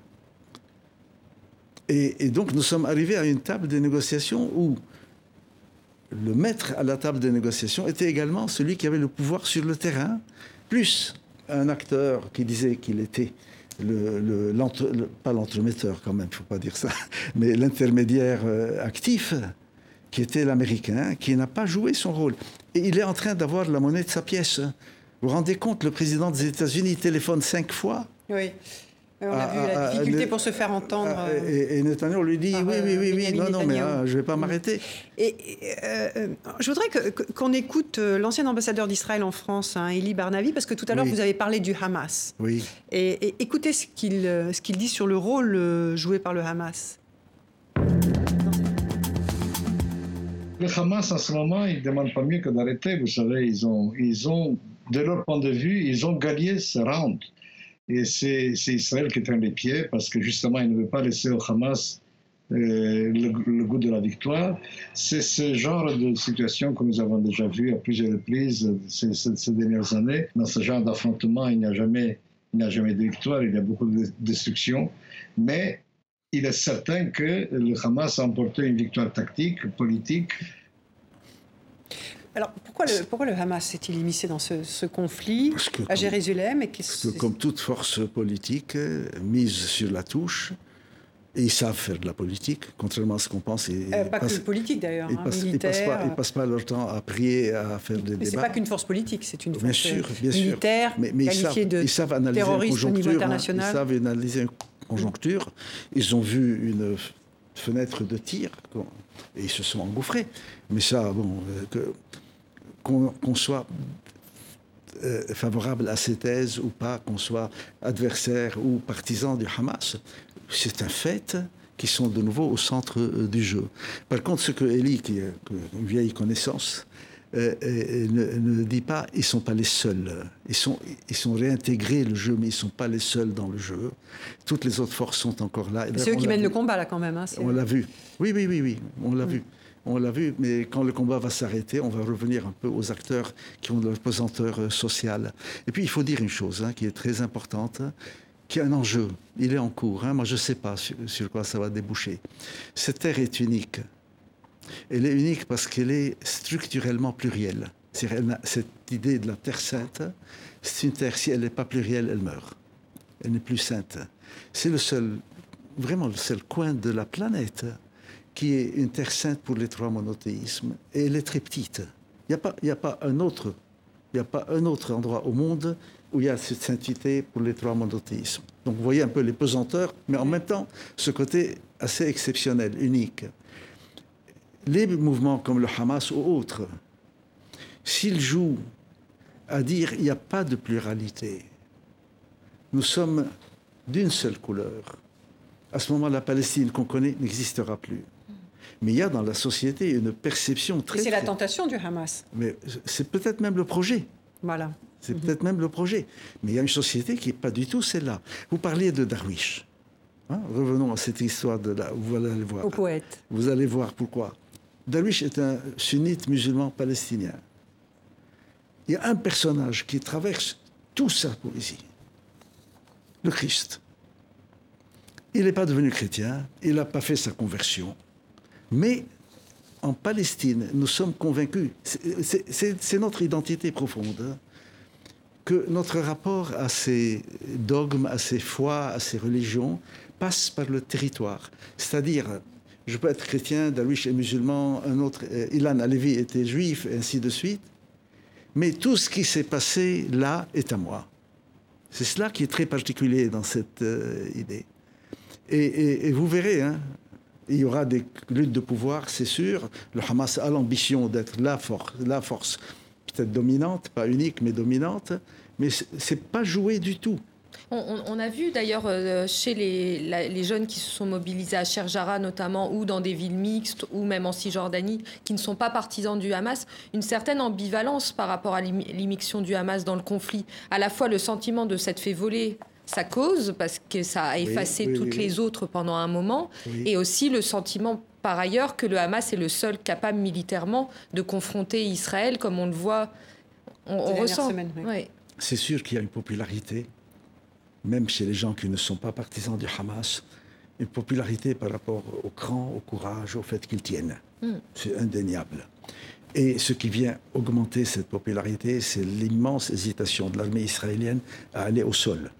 Et, et, donc nous sommes arrivés à une table de négociations où le maître à la table des négociations était également celui qui avait le pouvoir sur le terrain, plus un acteur qui disait qu'il était le, pas l'entremetteur quand même, il ne faut pas dire ça, mais l'intermédiaire euh, actif, qui était l'Américain, qui n'a pas joué son rôle. Et il est en train d'avoir la monnaie de sa pièce. Vous vous rendez compte, le président des États-Unis téléphone cinq fois
Oui. On a vu la ah, difficulté pour se faire entendre.
Ah, et, et Netanyahu lui dit oui, oui, oui, oui, non, non, mais ah, je ne vais pas m'arrêter.
Et, euh, je voudrais qu'on écoute euh, l'ancien ambassadeur d'Israël en France, hein, Eli Barnavi, parce que tout à l'heure, vous avez parlé du Hamas.
Oui.
Et, écoutez ce qu'il euh, ce qu'il dit sur le rôle joué par le Hamas.
Le Hamas, en ce moment, il ne demande pas mieux que d'arrêter. Vous savez, ils ont, ils ont, de leur point de vue, ils ont gagné ce round. Et c'est Israël qui traîne les pieds parce que justement, il ne veut pas laisser au Hamas euh, le, goût de la victoire. C'est ce genre de situation que nous avons déjà vu à plusieurs reprises ces, dernières années. Dans ce genre d'affrontement, il n'y a jamais, il n'y a jamais de victoire, il y a beaucoup de destruction. Mais il est certain que le Hamas a emporté une victoire tactique, politique,
alors pourquoi le, pourquoi le Hamas s'est-il immiscé dans ce, conflit à Jérusalem et
Parce que comme toute force politique mise sur la touche, et ils savent faire de la politique, contrairement à ce qu'on pense.
Euh, pas que politique d'ailleurs, ils, hein,
ne passent, pas, leur temps à prier, à faire des
mais
débats.
n'est pas qu'une force politique, c'est une force
bien sûr, bien
militaire,
sûr. Mais, mais
qualifiée
ils savent,
de
analyser
terroriste au niveau international.
Hein, ils savent analyser une conjoncture. Ils ont vu une fenêtre de tir et ils se sont engouffrés. Mais ça, bon, euh, qu'on soit euh, favorable à ces thèses ou pas, qu'on soit adversaire ou partisan du Hamas, c'est un fait qui sont de nouveau au centre euh, du jeu. Par contre, ce que Elie, qui est une vieille connaissance, euh, ne, dit pas, ils ne sont pas les seuls. Ils sont, ils sont réintégrés le jeu, mais ils ne sont pas les seuls dans le jeu. Toutes les autres forces sont encore là.
C'est eux qui mènent le combat, là, quand même. Hein,
on l'a vu. Oui, oui, oui, oui, on l'a mm. vu. On l'a vu, mais quand le combat va s'arrêter, on va revenir un peu aux acteurs qui ont leur pesanteur euh, sociale. Et puis, il faut dire une chose hein, qui est très importante, qui est un enjeu. Il est en cours. Hein. Moi, je ne sais pas sur, quoi ça va déboucher. Cette terre est unique. Elle est unique parce qu'elle est structurellement plurielle. Cette idée de la terre sainte, c'est une terre, si elle n'est pas plurielle, elle meurt. Elle n'est plus sainte. C'est le seul, vraiment le seul coin de la planète qui est une terre sainte pour les trois monothéismes, et elle est très petite. Il n'y a, un autre il n'y a pas un autre endroit au monde où il y a cette sainteté pour les trois monothéismes. Donc vous voyez un peu les pesanteurs, mais en même temps, ce côté assez exceptionnel, unique. Les mouvements comme le Hamas ou autres, s'ils jouent à dire il n'y a pas de pluralité, nous sommes d'une seule couleur, à ce moment la Palestine qu'on connaît n'existera plus. Mais il y a dans la société une perception très.
C'est la tentation du Hamas.
Mais c'est peut-être même le projet.
Voilà.
C'est mhm. peut-être même le projet. Mais il y a une société qui n'est pas du tout celle-là. Vous parliez de Darwish. Hein, revenons à cette histoire de là. Vous allez voir.
Au poète.
Vous allez voir pourquoi. Darwish est un sunnite musulman palestinien. Il y a un personnage qui traverse toute sa poésie. Le Christ. Il n'est pas devenu chrétien, il n'a pas fait sa conversion. Mais en Palestine, nous sommes convaincus, c'est notre identité profonde, hein, que notre rapport à ces dogmes, à ces foi, à ces religions, passe par le territoire. C'est-à-dire, je peux être chrétien, Darwish est musulman, un autre, euh, Ilan Alevi était juif, et ainsi de suite. Mais tout ce qui s'est passé là est à moi. C'est cela qui est très particulier dans cette euh, idée. Et, vous verrez, hein, il y aura des luttes de pouvoir, c'est sûr. Le Hamas a l'ambition d'être la force, la force peut-être dominante, pas unique, mais dominante. Mais c'est pas joué du tout.
On, a vu d'ailleurs euh, chez les, jeunes qui se sont mobilisés à Sherjara notamment, ou dans des villes mixtes, ou même en Cisjordanie, qui ne sont pas partisans du Hamas, une certaine ambivalence par rapport à l'immixtion du Hamas dans le conflit. À la fois le sentiment de s'être fait voler sa cause, parce que ça a effacé
oui,
toutes
oui,
les autres pendant un moment,
Oui.
et aussi le sentiment par ailleurs que le Hamas est le seul capable militairement de confronter Israël, comme on le voit, on, ressent. Ouais.
C'est sûr qu'il y a une popularité, même chez les gens qui ne sont pas partisans du Hamas, une popularité par rapport au cran, au courage, au fait qu'ils tiennent.
Mm.
C'est indéniable. Et ce qui vient augmenter cette popularité, c'est l'immense hésitation de l'armée israélienne à aller au sol.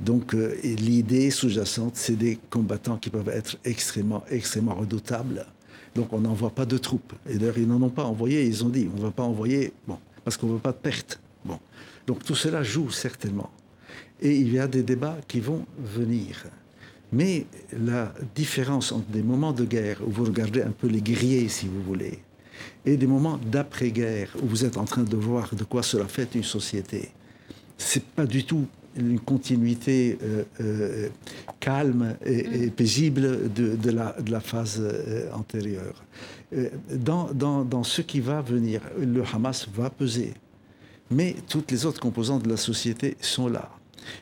Donc euh, l'idée sous-jacente, c'est des combattants qui peuvent être extrêmement, extrêmement redoutables. Donc on n'envoie pas de troupes. Et d'ailleurs, ils n'en ont pas envoyé. Ils ont dit, on ne va pas envoyer, bon, parce qu'on ne veut pas de pertes. Bon. Donc tout cela joue certainement. Et il y a des débats qui vont venir. Mais la différence entre des moments de guerre où vous regardez un peu les guerriers, si vous voulez, et des moments d'après-guerre où vous êtes en train de voir de quoi cela fait une société, c'est pas du tout une continuité euh, euh, calme et, et paisible de, de la, de la phase euh, antérieure. Dans, dans, dans ce qui va venir, le Hamas va peser, mais toutes les autres composantes de la société sont là.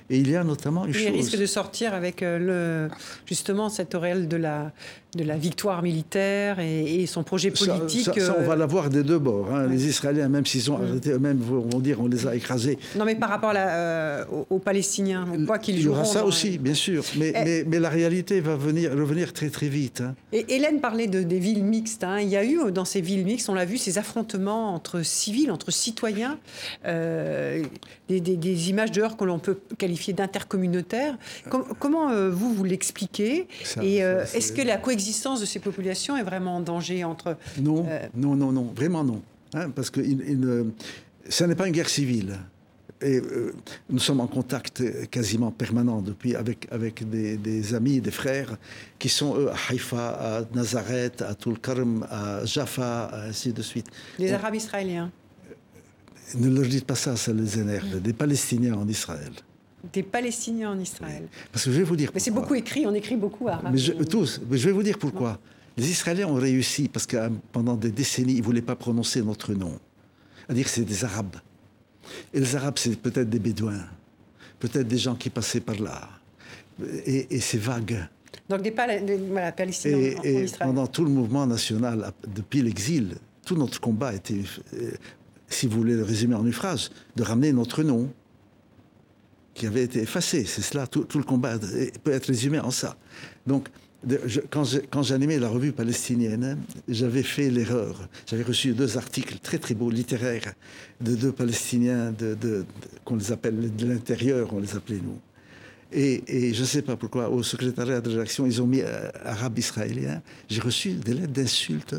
Et il y a notamment une
Il
chose.
risque de sortir avec euh, le, justement cette auréole de la, de la victoire militaire et, et son projet politique.
Ça, ça, on
euh,
va l'avoir des deux bords. hein.
Ouais.
Les Israéliens, même s'ils ont arrêté eux-mêmes, vont dire on les a écrasés.
Non, mais par rapport à la, euh, aux, Palestiniens, on voit qu'ils
Il y aura
joueront
ça aussi, bien sûr. Mais,
Eh.
mais, mais la réalité va venir, revenir très très vite. hein.
Et Hélène parlait de, des villes mixtes. hein. Il y a eu euh, dans ces villes mixtes, on l'a vu, ces affrontements entre civils, entre citoyens, euh, des, des- des images dehors que l'on peut qualifier d'intercommunautaires. Com- comment euh, vous, vous l'expliquez? Et euh, est-ce que la coexistence de ces populations est vraiment en danger entre...
Non,
Euh.
non, non, non, vraiment non. Hein, parce que il- ça n'est pas une guerre civile. Et euh, nous sommes en contact quasiment permanent depuis avec, avec des, des amis, des frères qui sont eux à Haïfa, à Nazareth, à Tulkarm, à Jaffa, ainsi de suite.
Les Arabes israéliens,
Ne leur dites pas ça, ça les énerve. Des Palestiniens en Israël.
Des Palestiniens en Israël.
Parce que je vais vous dire.
Mais c'est beaucoup écrit, on écrit beaucoup arabe.
Mais je, tous, mais je vais vous dire pourquoi. Les Israéliens ont réussi parce que euh, pendant des décennies, ils ne voulaient pas prononcer notre nom. C'est-à-dire que c'est des Arabes. Et les Arabes, c'est peut-être des Bédouins, peut-être des gens qui passaient par là. Et, et c'est vague.
Donc des, Pal- des- voilà, Palestiniens
Et,
en, en
et
Israël.
pendant tout le mouvement national, depuis l'exil, tout notre combat était, euh, si vous voulez le résumer en une phrase, de ramener notre nom, qui avait été effacé. C'est cela, tout, le combat peut être résumé en ça. Donc, de- je- quand j'animais la revue palestinienne, j'avais fait l'erreur. J'avais reçu deux articles très très beaux, littéraires, de deux Palestiniens, de, qu'on les appelle de l'intérieur, on les appelait nous. Et, et je ne sais pas pourquoi, au secrétariat de rédaction, ils ont mis euh, arabe israélien. J'ai reçu des lettres d'insultes.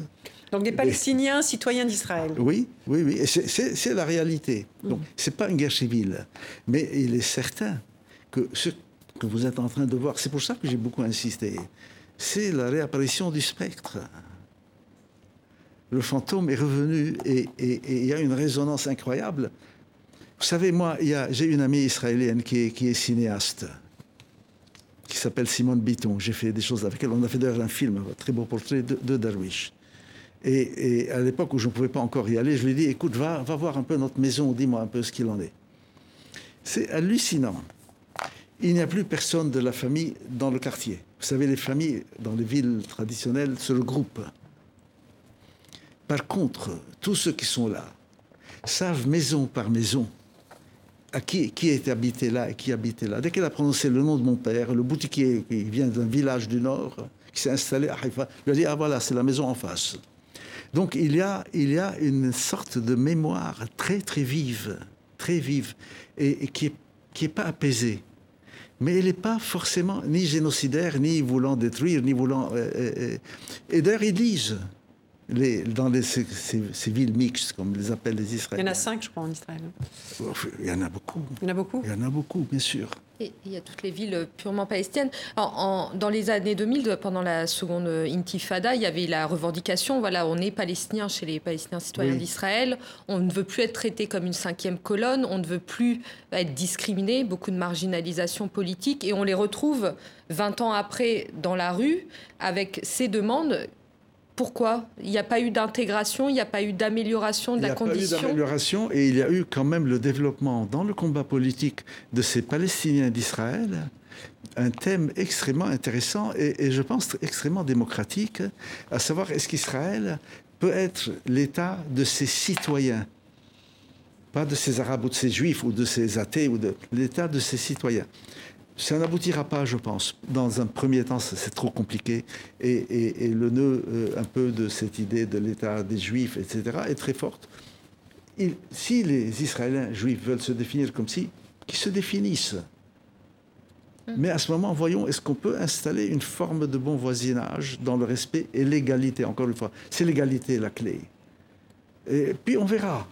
Donc des Palestiniens citoyens d'Israël.
Oui, oui, oui. C'est- c'est c'est la réalité. Donc, ce n'est pas une guerre civile. Mais il est certain que ce que vous êtes en train de voir, c'est pour ça que j'ai beaucoup insisté, c'est la réapparition du spectre. Le fantôme est revenu et il y a une résonance incroyable. Vous savez, moi, j'ai une amie israélienne qui est, qui est cinéaste, qui s'appelle Simone Bitton. J'ai fait des choses avec elle. On a fait d'ailleurs un film, un très beau portrait de, de Darwish. Et, à l'époque où je ne pouvais pas encore y aller, je lui ai dit, écoute, va, voir un peu notre maison, dis-moi un peu ce qu'il en est. C'est hallucinant. Il n'y a plus personne de la famille dans le quartier. Vous savez, les familles dans les villes traditionnelles se regroupent. Par contre, tous ceux qui sont là savent maison par maison qui, qui est habité là et qui habitait là. Dès qu'elle a prononcé le nom de mon père, le boutiquier qui vient d'un village du Nord, qui s'est installé à Haïfa, lui a dit, ah voilà, c'est la maison en face. Donc il y, a, il y a une sorte de mémoire très très vive, très vive, et, et qui n'est qui est pas apaisée. Mais elle n'est pas forcément ni génocidaire, ni voulant détruire, ni voulant... euh, euh, euh. et d'ailleurs, ils disent, les, dans les, ces, ces- villes mixtes, comme les appellent les
Il y en
Israéliens.
a cinq, je crois, en Israël.
Il y en a beaucoup.
Il y en a beaucoup
Il y en a beaucoup, bien sûr.
Et il y a toutes les villes purement palestiniennes. En- en- dans les années 2000, de- pendant la seconde intifada, il y avait la revendication, voilà, on est palestinien chez les Palestiniens citoyens
Oui.
d'Israël, on ne veut plus être traité comme une cinquième colonne, on ne veut plus être discriminé, beaucoup de marginalisation politique, et on les retrouve 20 ans après dans la rue avec ces demandes Pourquoi Il n'y a pas eu d'intégration, il n'y a pas eu d'amélioration de la condition
Il n'y a pas eu d'amélioration et il y a eu quand même le développement dans le combat politique de ces Palestiniens d'Israël, un thème extrêmement intéressant et, et je pense extrêmement démocratique, à savoir est-ce qu'Israël peut être l'État de ses citoyens pas de ces Arabes ou de ces Juifs ou de ces athées, ou de l'État de ses citoyens. Ça n'aboutira pas, je pense. Dans un premier temps, c'est trop compliqué. Et, le nœud euh, un peu de cette idée de l'État des Juifs, etc., est très forte. si les Israéliens juifs veulent se définir comme si, qu'ils se définissent. Mais à ce moment, voyons, est-ce qu'on peut installer une forme de bon voisinage dans le respect et l'égalité Encore une fois, c'est l'égalité la clé. Et puis on verra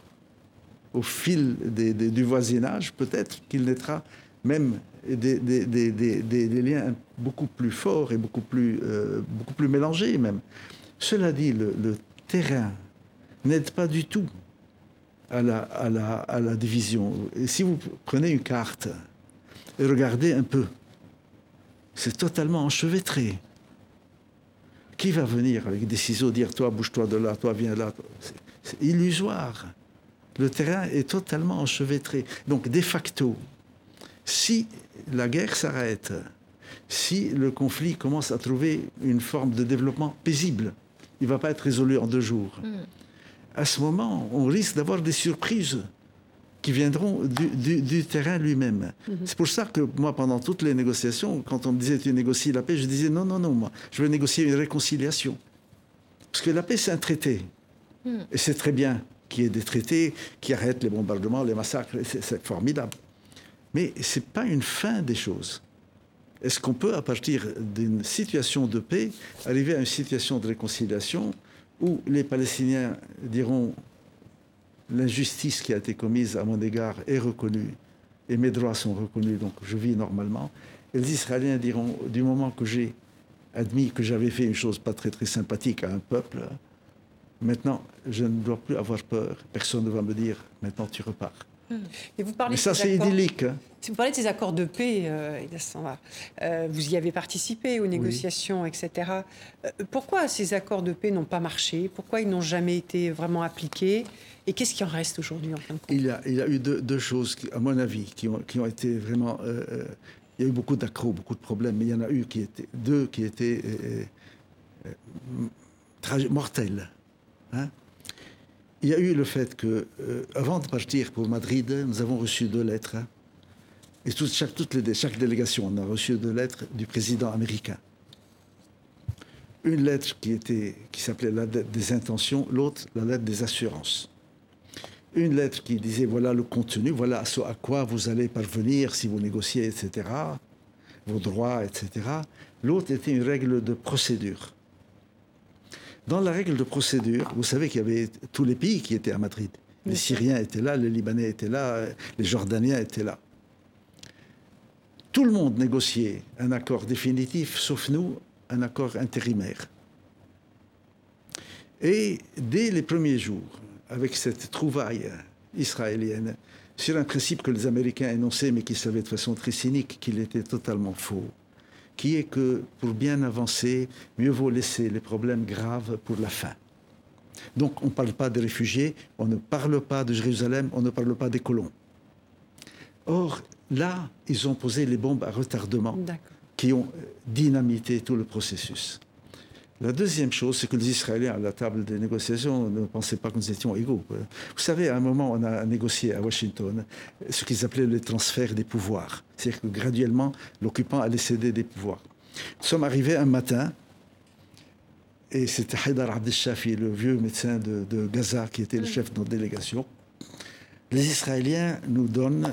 au fil du voisinage, peut-être qu'il naîtra même des, liens beaucoup plus forts et beaucoup plus, euh, beaucoup plus mélangés même. Cela dit, le, terrain n'aide pas du tout à la, à, la, à la division. Et si vous prenez une carte et regardez un peu, c'est totalement enchevêtré. Qui va venir avec des ciseaux dire toi bouge-toi de là, toi viens là C'est illusoire. Le terrain est totalement enchevêtré. Donc, de facto, si la guerre s'arrête, si le conflit commence à trouver une forme de développement paisible, il ne va pas être résolu en deux jours. Mm. À ce moment, on risque d'avoir des surprises qui viendront du, terrain lui-même. Mm-hmm. C'est pour ça que moi, pendant toutes les négociations, quand on me disait tu négocies la paix, je disais non, non, non, moi, je veux négocier une réconciliation. Parce que la paix, c'est un traité. Mm. Et c'est très bien qui est des traités qui arrêtent les bombardements, les massacres. C'est formidable. Mais ce n'est pas une fin des choses. Est-ce qu'on peut, à partir d'une situation de paix, arriver à une situation de réconciliation où les Palestiniens diront l'injustice qui a été commise à mon égard est reconnue et mes droits sont reconnus, donc je vis normalement. Et les Israéliens diront, du moment que j'ai admis que j'avais fait une chose pas très très sympathique à un peuple, Maintenant, je ne dois plus avoir peur. Personne ne va me dire, maintenant tu repars.
Et vous parlez
Mais ça, c'est idyllique. Hein.
Si vous parlez de ces accords de paix, euh, euh, vous y avez participé aux négociations, etc. Euh, pourquoi ces accords de paix n'ont pas marché? Pourquoi ils n'ont jamais été vraiment appliqués? Et qu'est-ce qui en reste aujourd'hui en fin de compte?
Il y, a, il y a eu deux, choses, à mon avis, qui ont, qui ont été vraiment. il y a eu beaucoup d'accros, beaucoup de problèmes, mais il y en a eu qui étaient, deux qui étaient mortels. Hein. Il y a eu le fait que, euh, avant de partir pour Madrid, nous avons reçu deux lettres. Hein. et chaque, toutes les, chaque délégation, on a reçu deux lettres du président américain. Une lettre qui, était, qui s'appelait la lettre des intentions, l'autre la lettre des assurances. Une lettre qui disait voilà le contenu, voilà à quoi vous allez parvenir si vous négociez, etc., vos droits, etc. L'autre était une règle de procédure. Dans la règle de procédure, vous savez qu'il y avait tous les pays qui étaient à Madrid. Les Syriens étaient là, les Libanais étaient là, les Jordaniens étaient là. Tout le monde négociait un accord définitif, sauf nous, un accord intérimaire. Et dès les premiers jours, avec cette trouvaille israélienne, sur un principe que les Américains énonçaient, mais qui savaient de façon très cynique qu'il était totalement faux, qui est que pour bien avancer, mieux vaut laisser les problèmes graves pour la fin. Donc on ne parle pas des réfugiés, on ne parle pas de Jérusalem, on ne parle pas des colons. Or, là, ils ont posé les bombes à retardement qui ont dynamité tout le processus. La deuxième chose, c'est que les Israéliens à la table des négociations ne pensaient pas que nous étions égaux. Vous savez, à un moment, on a négocié à Washington ce qu'ils appelaient le transfert des pouvoirs. C'est-à-dire que graduellement, l'occupant allait céder des pouvoirs. Nous sommes arrivés un matin, et c'était Haidar Abdel le vieux médecin de, de, Gaza, qui était le chef de notre délégation. Les Israéliens nous donnent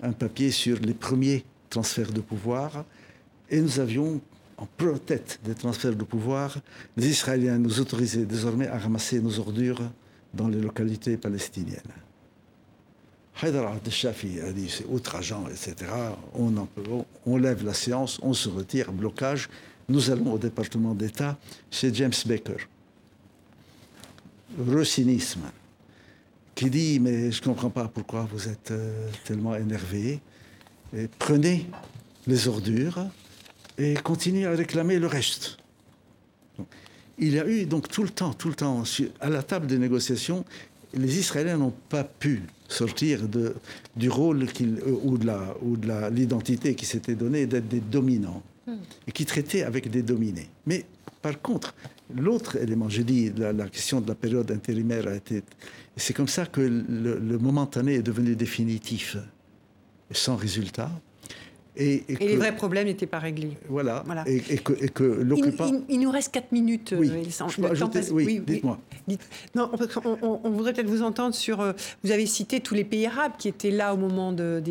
un papier sur les premiers transferts de pouvoir, et nous avions en tête des transferts de pouvoir, les Israéliens nous autorisaient désormais à ramasser nos ordures dans les localités palestiniennes. Haïdar al-Shafi a dit c'est outrageant, etc. On, on lève la séance, on se retire, blocage. Nous allons au département d'État chez James Baker. Le cynisme, qui dit Mais je ne comprends pas pourquoi vous êtes euh, tellement énervé. prenez les ordures, et continue à réclamer le reste. il y a eu donc tout le temps, tout le temps, à la table des négociations, les Israéliens n'ont pas pu sortir de, du rôle euh, ou de l'identité qui s'était donnée d'être des dominants et qui traitaient avec des dominés. Mais par contre, l'autre élément, j'ai dit, la, la question de la période intérimaire a été. C'est comme ça que le, le momentané est devenu définitif, sans résultat. Et,
Et
que-
les vrais problèmes n'étaient pas réglés.
Voilà.
Voilà.
Et, et que, et que
Il,
l'occupant.
il- il nous reste 4 minutes.
Oui,
euh, passe-
oui, dites-moi.
Dites- Non, parce qu'on- on, on voudrait peut-être vous entendre sur. euh, vous avez cité tous les pays arabes qui étaient là au moment de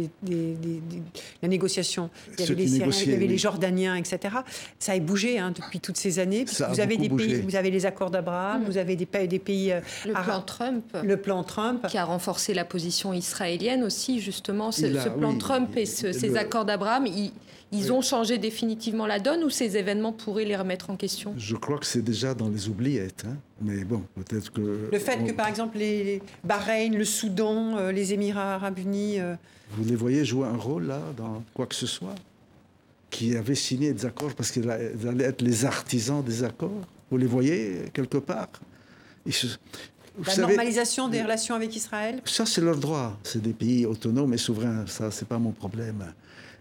la négociation. Il y avait les Syriens, il y avait les
oui.
Jordaniens, etc. Ça a bougé hein, depuis toutes ces années.
Ça a
vous avez des pays, vous avez les accords d'Abraham, vous avez des, pa- des pays. euh,
Le plan
arabes.
Trump.
Le plan Trump.
qui a renforcé la position israélienne aussi, justement. Ce,
Il a-
ce plan
oui,
Trump et ce- ces accords d'Abraham, ils, ils ont changé définitivement la donne ou ces événements pourraient les remettre en question?
Je crois que c'est déjà dans les oubliettes. hein. Mais bon, peut-être que.
Le fait que, par exemple, les, les Bahreïn, le Soudan, euh, les Émirats arabes unis. euh,
Vous les voyez jouer un rôle là, dans quoi que ce soit? Qui avaient signé des accords parce qu'ils allaient être les artisans des accords? Vous les voyez quelque part? Ils se- Vous
la
savez,
normalisation des relations avec Israël?
Ça, c'est leur droit. C'est des pays autonomes et souverains. Ça, c'est pas mon problème.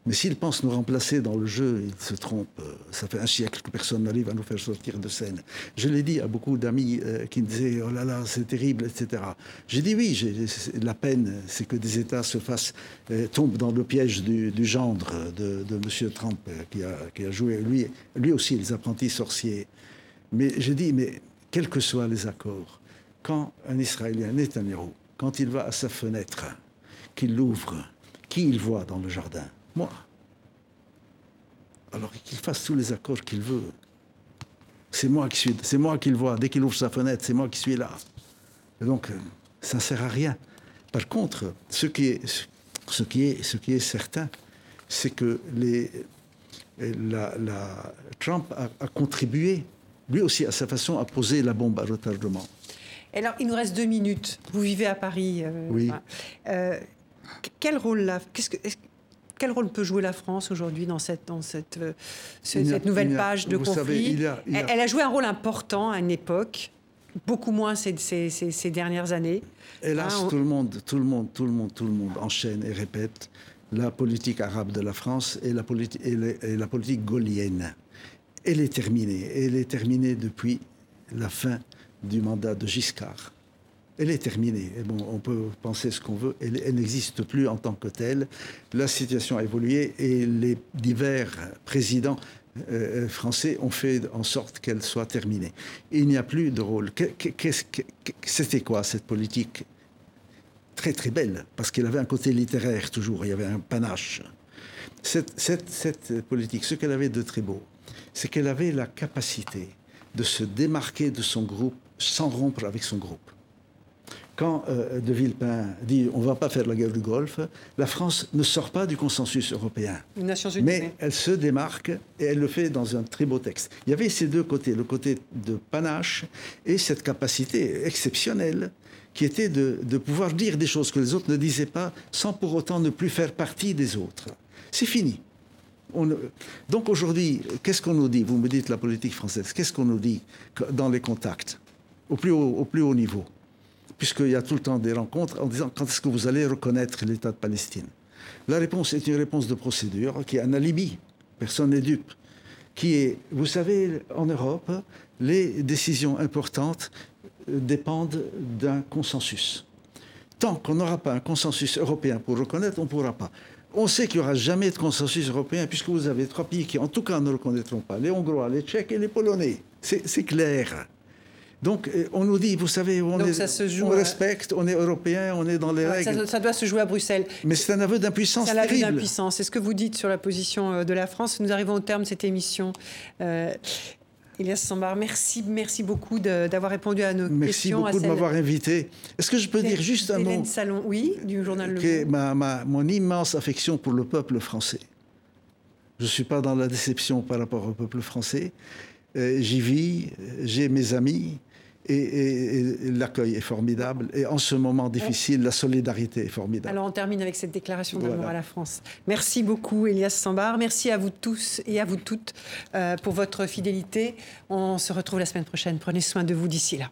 Mais s'ils pensent nous remplacer dans le jeu, ils se trompent. Euh, Ça fait un siècle que personne n'arrive à nous faire sortir de scène. Je l'ai dit à beaucoup d'amis euh, qui me disaient Oh là là, c'est terrible, etc. J'ai dit oui, la peine, c'est que des États euh, tombent dans le piège du, gendre de, M. Trump, qui a, joué, lui, aussi, les apprentis sorciers. Mais j'ai dit Mais quels que soient les accords, quand un Israélien, Netanyahou, quand il va à sa fenêtre, qu'il l'ouvre, qui il voit dans le jardin? Moi. Alors qu'il fasse tous les accords qu'il veut. C'est moi qui suis, c'est moi qui le vois. Dès qu'il ouvre sa fenêtre, c'est moi qui suis là. Et donc, euh, ça ne sert à rien. Par contre, ce qui est, ce qui est, ce qui est certain, c'est que les, la, la- Trump a, a contribué, lui aussi à sa façon, à poser la bombe à retardement.
Alors, il nous reste deux minutes. Vous vivez à Paris. euh,
Oui.
euh, quel rôle là? Qu'est-ce que, est-ce- quel rôle peut jouer la France aujourd'hui dans cette, dans cette, euh, ce-
a-
nouvelle
a-
page de conflit
savez, il y a- il y a-
Elle, elle a joué un rôle important à une époque, beaucoup moins ces, ces- ces- ces dernières années.
Hélas,
on-
tout le monde, tout le monde, tout le monde, tout le monde enchaîne et répète la politique arabe de la France et la, politi- et le- et la politique gaullienne. Elle est terminée. Elle est terminée depuis la fin du mandat de Giscard. Elle est terminée. Bon, on peut penser ce qu'on veut. Elle, n'existe plus en tant que telle. La situation a évolué et les divers présidents euh, français ont fait en sorte qu'elle soit terminée. Il n'y a plus de rôle. C'était quoi cette politique? Très très belle, parce qu'elle avait un côté littéraire toujours, il y avait un panache. Cette politique, ce qu'elle avait de très beau, c'est qu'elle avait la capacité de se démarquer de son groupe sans rompre avec son groupe. Quand euh, De Villepin dit on ne va pas faire la guerre du Golfe, la France ne sort pas du consensus européen.
Les Nations Unies.
Mais elle se démarque et elle le fait dans un très beau texte. Il y avait ces deux côtés, le côté de panache et cette capacité exceptionnelle qui était de, de pouvoir dire des choses que les autres ne disaient pas sans pour autant ne plus faire partie des autres. C'est fini. On Donc aujourd'hui, qu'est-ce qu'on nous dit? Vous me dites la politique française. Qu'est-ce qu'on nous dit dans les contacts? Au plus haut, au plus haut niveau Puisqu'il y a tout le temps des rencontres en disant quand est-ce que vous allez reconnaître l'État de Palestine? La réponse est une réponse de procédure qui est un alibi. Personne n'est dupe. Qui est, vous savez, en Europe, les décisions importantes euh, dépendent d'un consensus. Tant qu'on n'aura pas un consensus européen pour reconnaître, on ne pourra pas. On sait qu'il n'y aura jamais de consensus européen puisque vous avez trois pays qui, en tout cas, ne reconnaîtront pas les Hongrois, les Tchèques et les Polonais. C'est c'est clair. Donc, euh, on nous dit, vous savez, on, est-
ça se joue
on
à-
respecte, on est européen, on est dans les
Ah,
règles.
ça, ça doit se jouer à Bruxelles.
Mais c'est un aveu d'impuissance
C'est vue
terrible.
d'impuissance. C'est ce que vous dites sur la position euh, de la France. Nous arrivons au terme de cette émission. Euh, Elias Sambar, merci, merci beaucoup d'avoir répondu à nos
Merci
questions. à
beaucoup de m'avoir invité. Est-ce que je peux dire juste un mot
Salon, oui, du journal Le
qui est
Monde.
ma, ma- mon immense affection pour le peuple français. Je ne suis pas dans la déception par rapport au peuple français. Euh, J'y vis, j'ai mes amis, et, et- et l'accueil est formidable. Et en ce moment difficile, la solidarité est formidable.
Alors on termine avec cette déclaration d'amour
Voilà.
à la France. Merci beaucoup Elias Sambar, merci à vous tous et à vous toutes euh, pour votre fidélité. On se retrouve la semaine prochaine. Prenez soin de vous d'ici là.